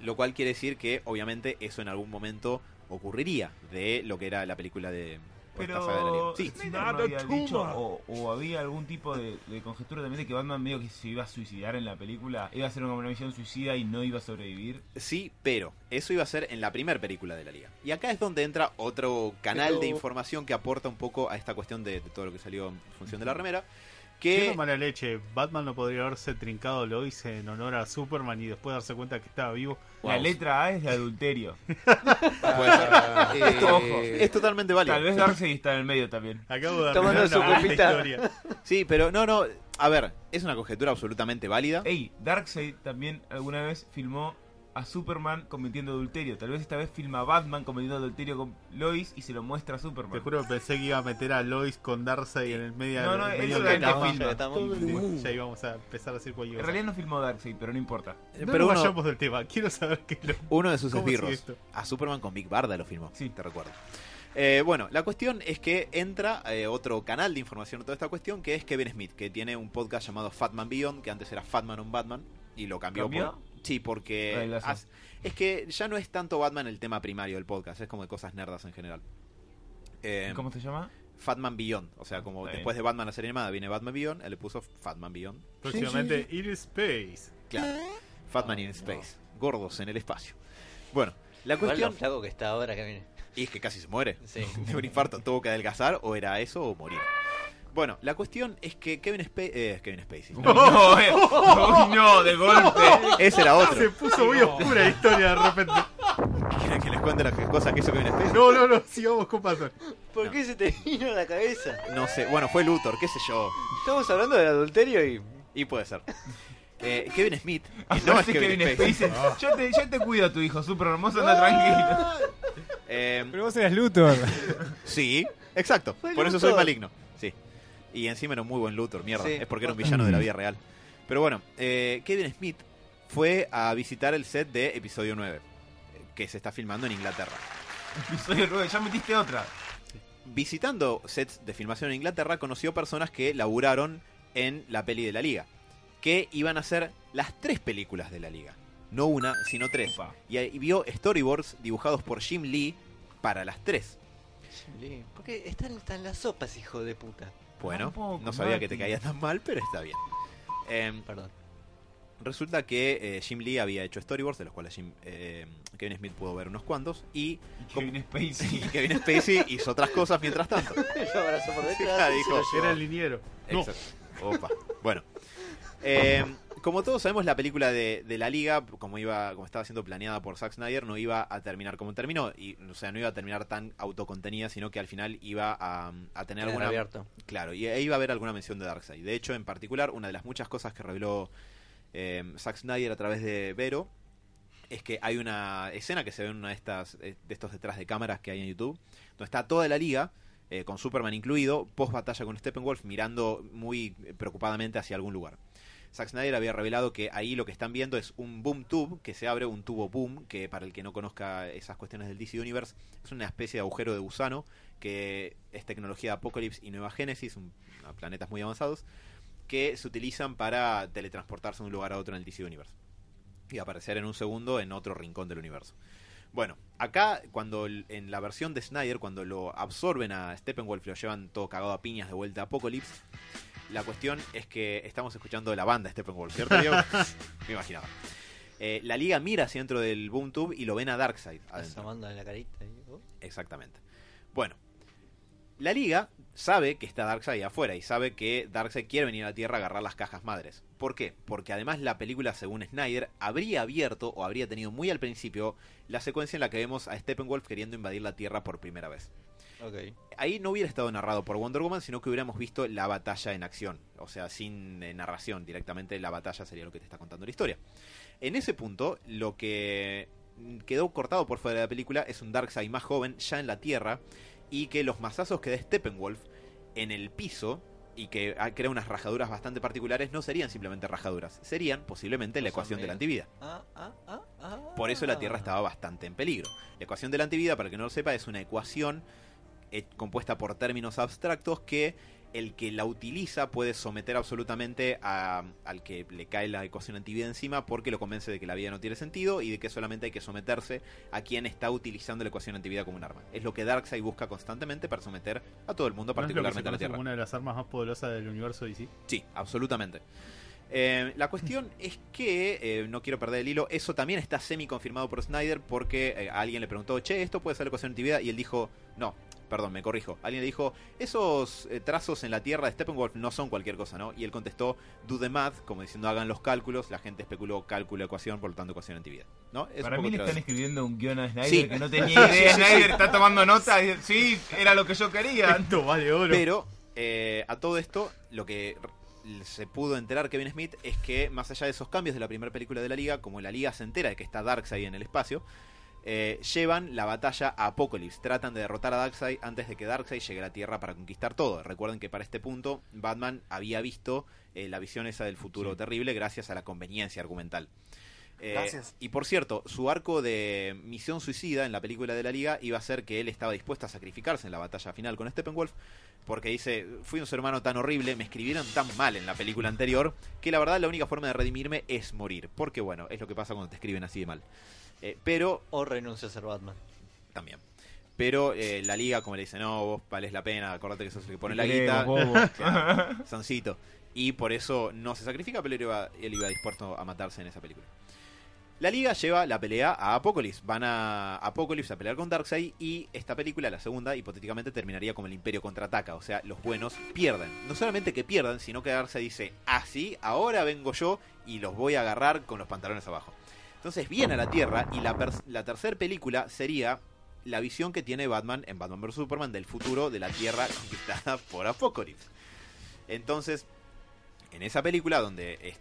lo cual quiere decir que obviamente eso en algún momento ocurriría de lo que era la película de o esta saga de la Liga. Pero Sí, Snyder no había dicho o, o había algún tipo de, de conjetura también de que Batman medio que se iba a suicidar en la película, iba a hacer una misión suicida y no iba a sobrevivir. Sí, pero eso iba a ser en la primera película de la liga. Y acá es donde entra otro canal Pero- de información que aporta un poco a esta cuestión de, de todo lo que salió en función de la remera. Qué Que mala leche. Batman no podría haberse trincado Lois en honor a Superman y después darse cuenta que estaba vivo. La letra A es de adulterio. Eh, Ojo. es totalmente válido. Tal vez Darkseid está en el medio también. Acabo de Tomando su una copita. historia. Sí, pero no, no. A ver, es una conjetura absolutamente válida. Ey, Darkseid también alguna vez filmó a Superman cometiendo adulterio. Tal vez esta vez filma a Batman cometiendo adulterio con Lois y se lo muestra a Superman. Te juro que pensé que iba a meter a Lois con Darkseid en el medio No, no, en el medio de la cama. filma. Ya estamos- Ya íbamos a empezar a decir cualquier En cosa. realidad no filmó Darkseid, pero no importa. No pero nos uno, vayamos del tema. Quiero saber qué es lo... uno de sus ¿Cómo sigue esbirros. A Superman con Big Barda lo filmó. Sí. te recuerdo. Eh, bueno, la cuestión es que entra eh, otro canal de información en toda esta cuestión, que es Kevin Smith, que tiene un podcast llamado Fatman Beyond, que antes era Fatman on Batman, y lo cambió ¿Cambió? por... Sí, porque... Es que ya no es tanto Batman el tema primario del podcast, es como de cosas nerdas en general. Eh, ¿Cómo se llama? Fatman Beyond, o sea, como Está bien. después de Batman la serie animada viene Batman Beyond, él le puso Fatman Beyond. Próximamente, In Space. Claro. Fatman in Space. Gordos en el espacio. Bueno, la Igual cuestión... lo flaco que está ahora que viene. Y es que casi se muere. Sí. De un infarto tuvo que adelgazar o era eso o morir. Bueno, la cuestión es que Kevin, Spa- eh, Kevin Spacey. No, eh. Uy, no, de golpe. Ese era Se otro. puso muy oscura la historia de repente. ¿Quieren que les cuente las cosas que hizo Kevin Spacey? No, no, no, sigamos con Batman. ¿Por No. qué se te vino a la cabeza? No sé. Bueno, fue Luthor, qué sé yo. Estamos hablando del adulterio y. Y puede ser. Eh, Kevin Smith. que no es Kevin, Kevin Spacey. Spacey. Yo te, yo te cuido a tu hijo, super hermoso, anda tranquilo. Eh, Pero vos eras Luthor. sí, exacto. Fue Por eso soy maligno. Y encima era un muy buen Luthor, mierda. Sí. Es porque era un villano de la vida real. Pero bueno, eh, Kevin Smith fue a visitar el set de episodio 9, eh, que se está filmando en Inglaterra. Episodio 9, ya metiste otra. Visitando sets de filmación en Inglaterra, conoció personas que laburaron en la peli de la liga, que iban a ser las tres películas de la liga. No una, sino tres. Opa. Y, ahí vio storyboards dibujados por Jim Lee para las tres. ¿Por qué están, están las sopas, hijo de puta? Bueno, Tampoco, no sabía que te caía tan mal, pero está bien. Em, Perdón. resulta que eh, Jim Lee había hecho storyboards, de los cuales Jim- eh, Kevin Smith pudo ver unos cuantos, y, Y Kevin Spacey. y Kevin Spacey hizo otras cosas mientras tanto. Lo abrazó por detrás. dijo. Era el liniero. No. Exacto. Opa. Bueno. Eh, como todos sabemos, la película de, de la liga, como iba, como estaba siendo planeada por Zack Snyder, no iba a terminar como terminó. Y, o sea, no iba a terminar tan autocontenida, sino que al final iba a, a tener alguna. abierto. Claro, y ahí iba a haber alguna mención de Darkseid. De hecho, en particular, una de las muchas cosas que reveló eh, Zack Snyder a través de Vero es que hay una escena que se ve en una de estas eh, de estos detrás de cámaras que hay en YouTube, donde está toda la liga, eh, con Superman incluido, post batalla con Steppenwolf, mirando muy preocupadamente hacia algún lugar. Zack Snyder había revelado que ahí lo que están viendo es un boom tube, que se abre un tubo boom, que para el que no conozca esas cuestiones del DC Universe, es una especie de agujero de gusano, que es tecnología de Apocalypse y Nueva Génesis, planetas muy avanzados, que se utilizan para teletransportarse de un lugar a otro en el DC Universe. Y aparecer en un segundo en otro rincón del universo. Bueno, acá, cuando en la versión de Snyder, cuando lo absorben a Steppenwolf y lo llevan todo cagado a piñas de vuelta a Apocalypse, la cuestión es que estamos escuchando la banda Steppenwolf, ¿cierto? Me imaginaba. Eh, la liga mira hacia dentro del Boom Tube y lo ven a Darkseid adentro. En la carita. Exactamente. Bueno, La Liga sabe que está Darkseid afuera y sabe que Darkseid quiere venir a la Tierra a agarrar las cajas madres. ¿Por qué? Porque además la película, según Snyder, habría abierto o habría tenido muy al principio la secuencia en la que vemos a Steppenwolf queriendo invadir la Tierra por primera vez. Ahí no hubiera estado narrado por Wonder Woman, sino que hubiéramos visto la batalla en acción. O sea, sin eh, narración, directamente la batalla sería lo que te está contando la historia. En ese punto, lo que quedó cortado por fuera de la película es un Darkseid más joven, ya en la Tierra, y que los mazazos que da Steppenwolf en el piso y que ah, crea unas rajaduras bastante particulares no serían simplemente rajaduras, serían posiblemente la ecuación de la antivida. Ah, ah, ah, ah. Por eso la Tierra estaba bastante en peligro. La ecuación de la antivida, para el que no lo sepa, es una ecuación eh, compuesta por términos abstractos que el que la utiliza puede someter absolutamente a- al que le cae la ecuación antivida encima porque lo convence de que la vida no tiene sentido y de que solamente hay que someterse a quien está utilizando la ecuación antivida como un arma. Es lo que Darkseid busca constantemente para someter a todo el mundo, ¿No es lo que se particularmente a la Tierra. como una de las armas más poderosas del universo DC? Sí, absolutamente. Eh, la cuestión es que, eh, no quiero perder el hilo, eso también está semi confirmado por Snyder porque eh, alguien le preguntó, che, ¿esto puede ser la ecuación antivida? Y él dijo, no, perdón, me corrijo. Alguien le dijo, esos eh, trazos en la Tierra de Steppenwolf no son cualquier cosa, ¿no? Y él contestó, do the math, como diciendo, hagan los cálculos. La gente especuló cálculo, ecuación, por lo tanto, ecuación antivida. ¿no? Es Para mí le están escribiendo un guion a Snyder Sí. que no tenía idea. Snyder está tomando nota y sí, era lo que yo quería. Esto vale oro. Pero eh, a todo esto, lo que se pudo enterar Kevin Smith es que más allá de esos cambios de la primera película de la liga, como la liga se entera de que está Darkseid en el espacio, eh, llevan la batalla a Apocalypse. Tratan de derrotar a Darkseid antes de que Darkseid llegue a la Tierra para conquistar todo. Recuerden que para este punto Batman había visto eh, la visión esa del futuro Sí. terrible gracias a la conveniencia argumental. Eh, Gracias. Y por cierto, su arco de misión suicida en la película de la Liga iba a ser que él estaba dispuesto a sacrificarse en la batalla final con Steppenwolf, porque dice, fui un ser humano tan horrible, me escribieron tan mal en la película anterior, que la verdad la única forma de redimirme es morir. Porque bueno, es lo que pasa cuando te escriben así de mal. Eh, pero O renuncio a ser Batman. también. Pero eh, la liga, como le dice, no, vos vales la pena, acordate que sos el que pone la guita. Claro, Sancito. Y por eso no se sacrifica, pero él iba, él iba dispuesto a matarse en esa película. La liga lleva la pelea a Apocalypse. Van a Apocalypse a pelear con Darkseid y esta película, la segunda, hipotéticamente terminaría como el Imperio contraataca. O sea, los buenos pierden. No solamente que pierdan, sino que Darkseid dice, así, ahora vengo yo y los voy a agarrar con los pantalones abajo. Entonces viene a la Tierra y la, la tercera película sería la visión que tiene Batman en Batman vs. Superman del futuro de la Tierra conquistada por Apocalypse. Entonces, en esa película, donde es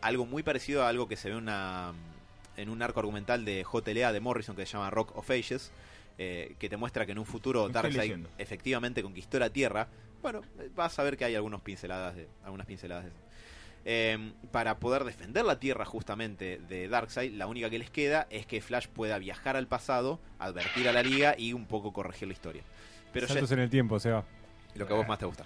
algo muy parecido a algo que se ve una, en un arco argumental de JLA de Morrison que se llama Rock of Ages, eh, que te muestra que en un futuro Darkseid efectivamente conquistó la Tierra. Bueno, vas a ver que hay algunos pinceladas de, algunas pinceladas de eso. Eh, para poder defender la Tierra justamente de Darkseid, la única que les queda es que Flash pueda viajar al pasado, advertir a la Liga y un poco corregir la historia. Pero ya Saltos en el tiempo, se va. lo que a vos más te gusta.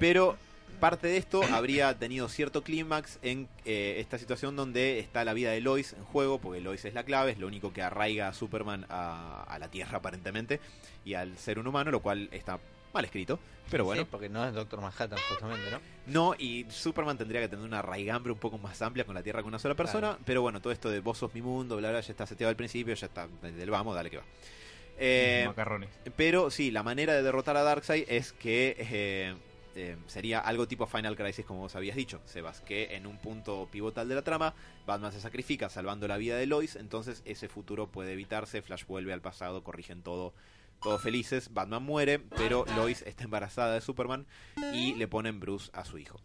Pero parte de esto habría tenido cierto clímax en eh, esta situación donde está la vida de Lois en juego, porque Lois es la clave, es lo único que arraiga a Superman a, a la Tierra aparentemente y al ser un humano, lo cual está mal escrito. Pero bueno, Sí, porque no es Doctor Manhattan, justamente, ¿no? no, y Superman tendría que tener una raigambre un poco más amplia con la Tierra que una sola persona. Pero bueno, todo esto de vos sos mi mundo, bla, bla, ya está seteado al principio, ya está del vamos, dale que va. Eh, Macarrones. pero sí, la manera de derrotar a Darkseid es que eh, eh, sería algo tipo Final Crisis, como vos habías dicho, Sebas, que en un punto pivotal de la trama, Batman se sacrifica salvando la vida de Lois, entonces ese futuro puede evitarse, Flash vuelve al pasado, corrigen todo, todos felices, Batman muere, pero Lois está embarazada de Superman y le ponen Bruce a su hijo.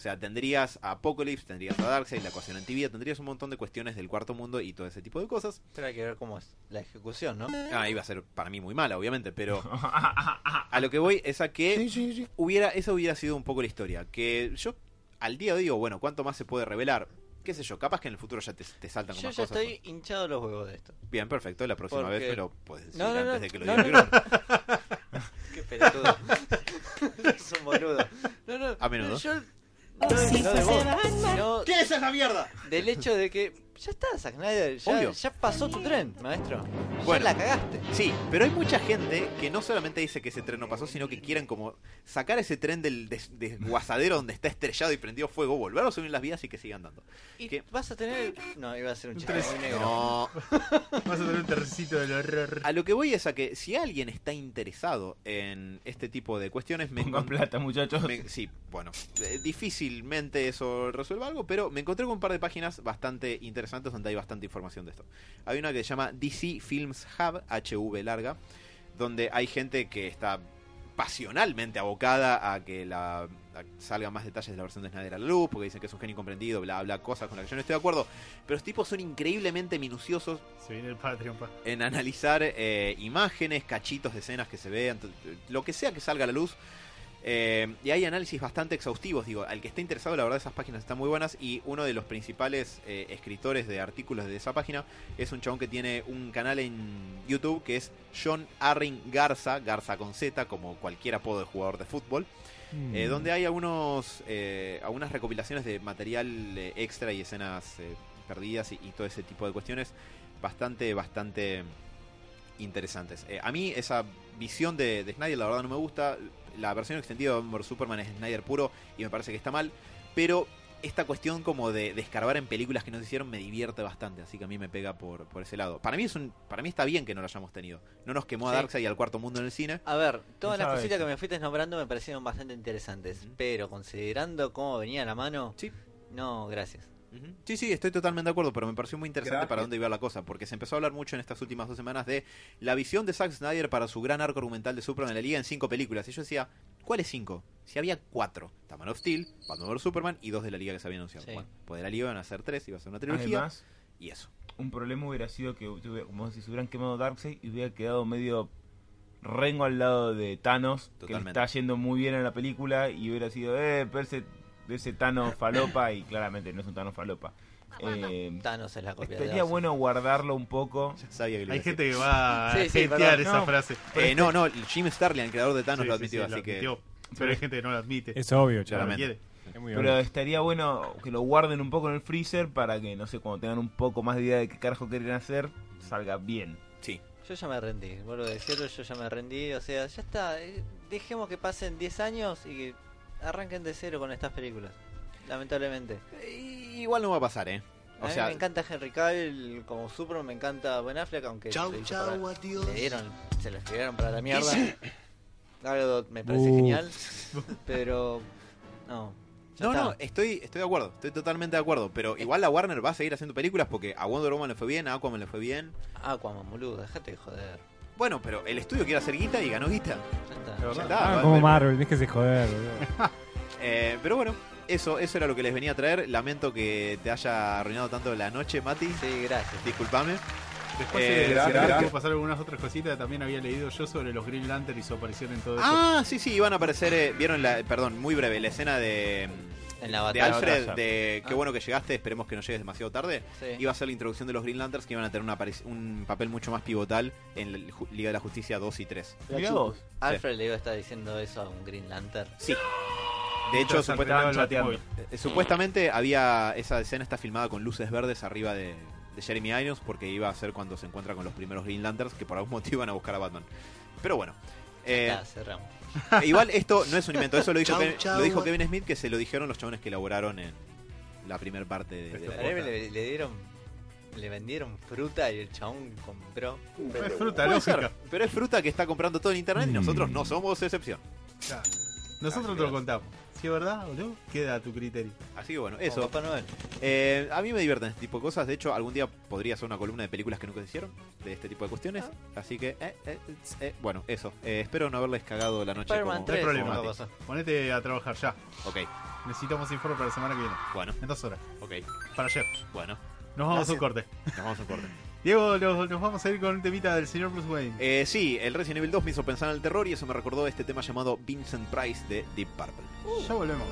O sea, tendrías a Apocalypse, tendrías a Darkseid, la ecuación antivida, tendrías un montón de cuestiones del cuarto mundo y todo ese tipo de cosas. Pero hay que ver cómo es la ejecución, ¿no? Ah, iba a ser para mí muy mala, obviamente, pero a lo que voy es a que hubiera esa hubiera sido un poco la historia. Que yo al día de hoy digo, bueno, ¿cuánto más se puede revelar? ¿Qué sé yo? Capaz que en el futuro ya te, te saltan con Yo más ya cosas. estoy hinchado los huevos de esto. Bien, perfecto. La próxima Porque- vez me lo puedes decir No, no, no, antes de que lo no, diga no. Qué pelotudo. es un boludo. No, no. A menudo. Yo, no, no de vos, sino ¿Qué es esa mierda? del hecho de que Ya está, Zack Snyder. Ya, Obvio. ya pasó tu tren, maestro. Bueno. Ya la cagaste. Sí, pero hay mucha gente que no solamente dice que ese tren no pasó, sino que quieren como sacar ese tren del des- desguazadero donde está estrellado y prendido fuego, volverlo a subir en las vías y que sigan dando. Y ¿Qué? vas a tener. No, iba a ser un chiste muy negro. No, Vas a tener un tercito del horror. a lo que voy es a que si alguien está interesado en este tipo de cuestiones, me Pongan plata, muchachos. me- sí, bueno, eh, difícilmente eso resuelva algo, pero me encontré con un par de páginas bastante interesantes donde hay bastante información de esto. Hay una que se llama DC Films Hub, HV larga, donde hay gente que está pasionalmente abocada a que la salgan más detalles de la versión de Snyder a la luz, porque dicen que es un genio incomprendido, bla, bla, cosas con las que yo no estoy de acuerdo. Pero los tipos son increíblemente minuciosos Se viene el Patreon, pa. en analizar eh, imágenes, cachitos de escenas que se vean, lo que sea que salga a la luz. Eh, y hay análisis bastante exhaustivos, digo, al que esté interesado, la verdad esas páginas están muy buenas y uno de los principales eh, escritores de artículos de esa página es un chabón que tiene un canal en YouTube que es John Arring Garza, Garza con Z, como cualquier apodo de jugador de fútbol, Mm. eh, donde hay algunos algunas recopilaciones de material extra y escenas perdidas y, y todo ese tipo de cuestiones bastante, bastante interesantes. Eh, a mí esa visión de, de Snyder la verdad no me gusta. La versión extendida de Batman Superman es Snyder puro y me parece que está mal. Pero esta cuestión como de, de escarbar en películas que nos hicieron me divierte bastante, así que a mí me pega por, por ese lado. Para mí es un, para mí está bien que no lo hayamos tenido. No nos quemó a Sí. Darkseid y al cuarto mundo en el cine. A ver, todas las cositas que me fuiste nombrando me parecieron bastante interesantes. Pero considerando cómo venía la mano, Sí. no, gracias. Sí, sí, estoy totalmente de acuerdo, pero me pareció muy interesante Gracias. para dónde iba la cosa, porque se empezó a hablar mucho en estas últimas dos semanas de la visión de Zack Snyder para su gran arco argumental de Superman en la Liga en cinco películas. Y yo decía, ¿cuáles cinco? Si había cuatro, The Man of Steel, Batman vs Superman y dos de la Liga que se habían anunciado. Sí. Bueno, pues de la Liga iban a ser tres, iba a ser una trilogía Además, y eso. un problema hubiera sido que, como si se hubieran quemado Darkseid y hubiera quedado medio rengo al lado de Thanos, que le está yendo muy bien en la película, y hubiera sido, eh, pero ese, ese Thanos falopa, y claramente no es un Thanos falopa. Eh, Thanos es la copia de estaría bueno guardarlo un poco. Ya sabía que lo Hay gente que va a Sí, esa No. frase. Eh, no, no, Jim Starlin, el creador de Thanos, Sí, lo admitió, lo así que... admitió. Pero hay gente que no lo admite. Es obvio, claramente. quiere. Es muy Pero obvio. estaría bueno que lo guarden un poco en el freezer para que, no sé, cuando tengan un poco más de idea de qué carajo quieren hacer, salga bien. Sí. Yo ya me rendí, vuelvo a decirlo, yo ya me rendí. O sea, ya está. eh, Dejemos que pasen 10 años y que arranquen de cero con estas películas. Lamentablemente. Eh, Igual no va a pasar, ¿eh? A O mí sea, me encanta Henry Cavill como Superman, me encanta Ben Affleck, aunque se, le hizo para- le dieron, se lo escribieron para la mierda. Me parece Uh. genial, pero no. No, está. no, estoy, estoy de acuerdo, estoy totalmente de acuerdo. Pero igual la Warner va a seguir haciendo películas porque a Wonder Woman le fue bien, a Aquaman le fue bien. Aquaman, boludo, dejate de joder. Bueno, pero el estudio quiere hacer guita y ganó guita. Ya está. Ya está, Ah, como Marvel, déjese joder, boludo. Eh, pero bueno, eso, eso era lo que les venía a traer. Lamento que te haya arruinado tanto la noche, Mati. Sí, gracias. Disculpame. Después Eh, eh, quiero pasar algunas otras cositas. También había leído yo sobre los Green Lantern y su aparición en todo eso. Ah, sí, sí, iban a aparecer. eh, Vieron la, perdón, muy breve, la escena de, En la de. Alfred, batalla. de qué Ah. bueno que llegaste, esperemos que no llegues demasiado tarde. Sí. Iba a ser la introducción de los Green Lanterns que iban a tener una un papel mucho más pivotal en la Liga de la Justicia 2 y 3. Mirá vos. Alfred le iba a estar diciendo eso a un Green Lantern. Sí. De hecho, supuestamente, eh, supuestamente había esa escena está filmada con luces verdes arriba de, de Jeremy Irons porque iba a ser cuando se encuentra con los primeros Green Lanterns que por algún motivo iban a buscar a Batman. Pero bueno. eh, Ya, cerramos. igual esto no es un invento, eso lo dijo, Kevin, lo dijo Kevin Smith que se lo dijeron los chabones que elaboraron en la primera parte de, de la le, le dieron, le vendieron fruta y el chabón compró. Es fruta Puede ser, lógica. pero es fruta que está comprando todo en internet y nosotros no somos excepción. Claro. Nosotros te lo contamos. Si es verdad o no, queda a tu criterio. Así que bueno, eso. Papá Noel. Eh, a mí me divierten este tipo de cosas. De hecho, algún día podría hacer una columna de películas que nunca se hicieron de este tipo de cuestiones. Así que, eh, eh, eh, bueno, eso. Eh, espero no haberles cagado la noche. Como- 3 problema, no a Mati. pasar. Ponete a trabajar ya. Ok, Necesitamos informe para la semana que viene. bueno, En dos horas. ok, Para ayer. bueno. Nos vamos a Gracias. un corte. Nos vamos a un corte. Diego, nos, nos vamos a ir con un temita del señor Bruce Wayne. Eh, sí, el Resident Evil 2 me hizo pensar en el terror y eso me recordó este tema llamado Vincent Price de Deep Purple. Ya volvemos.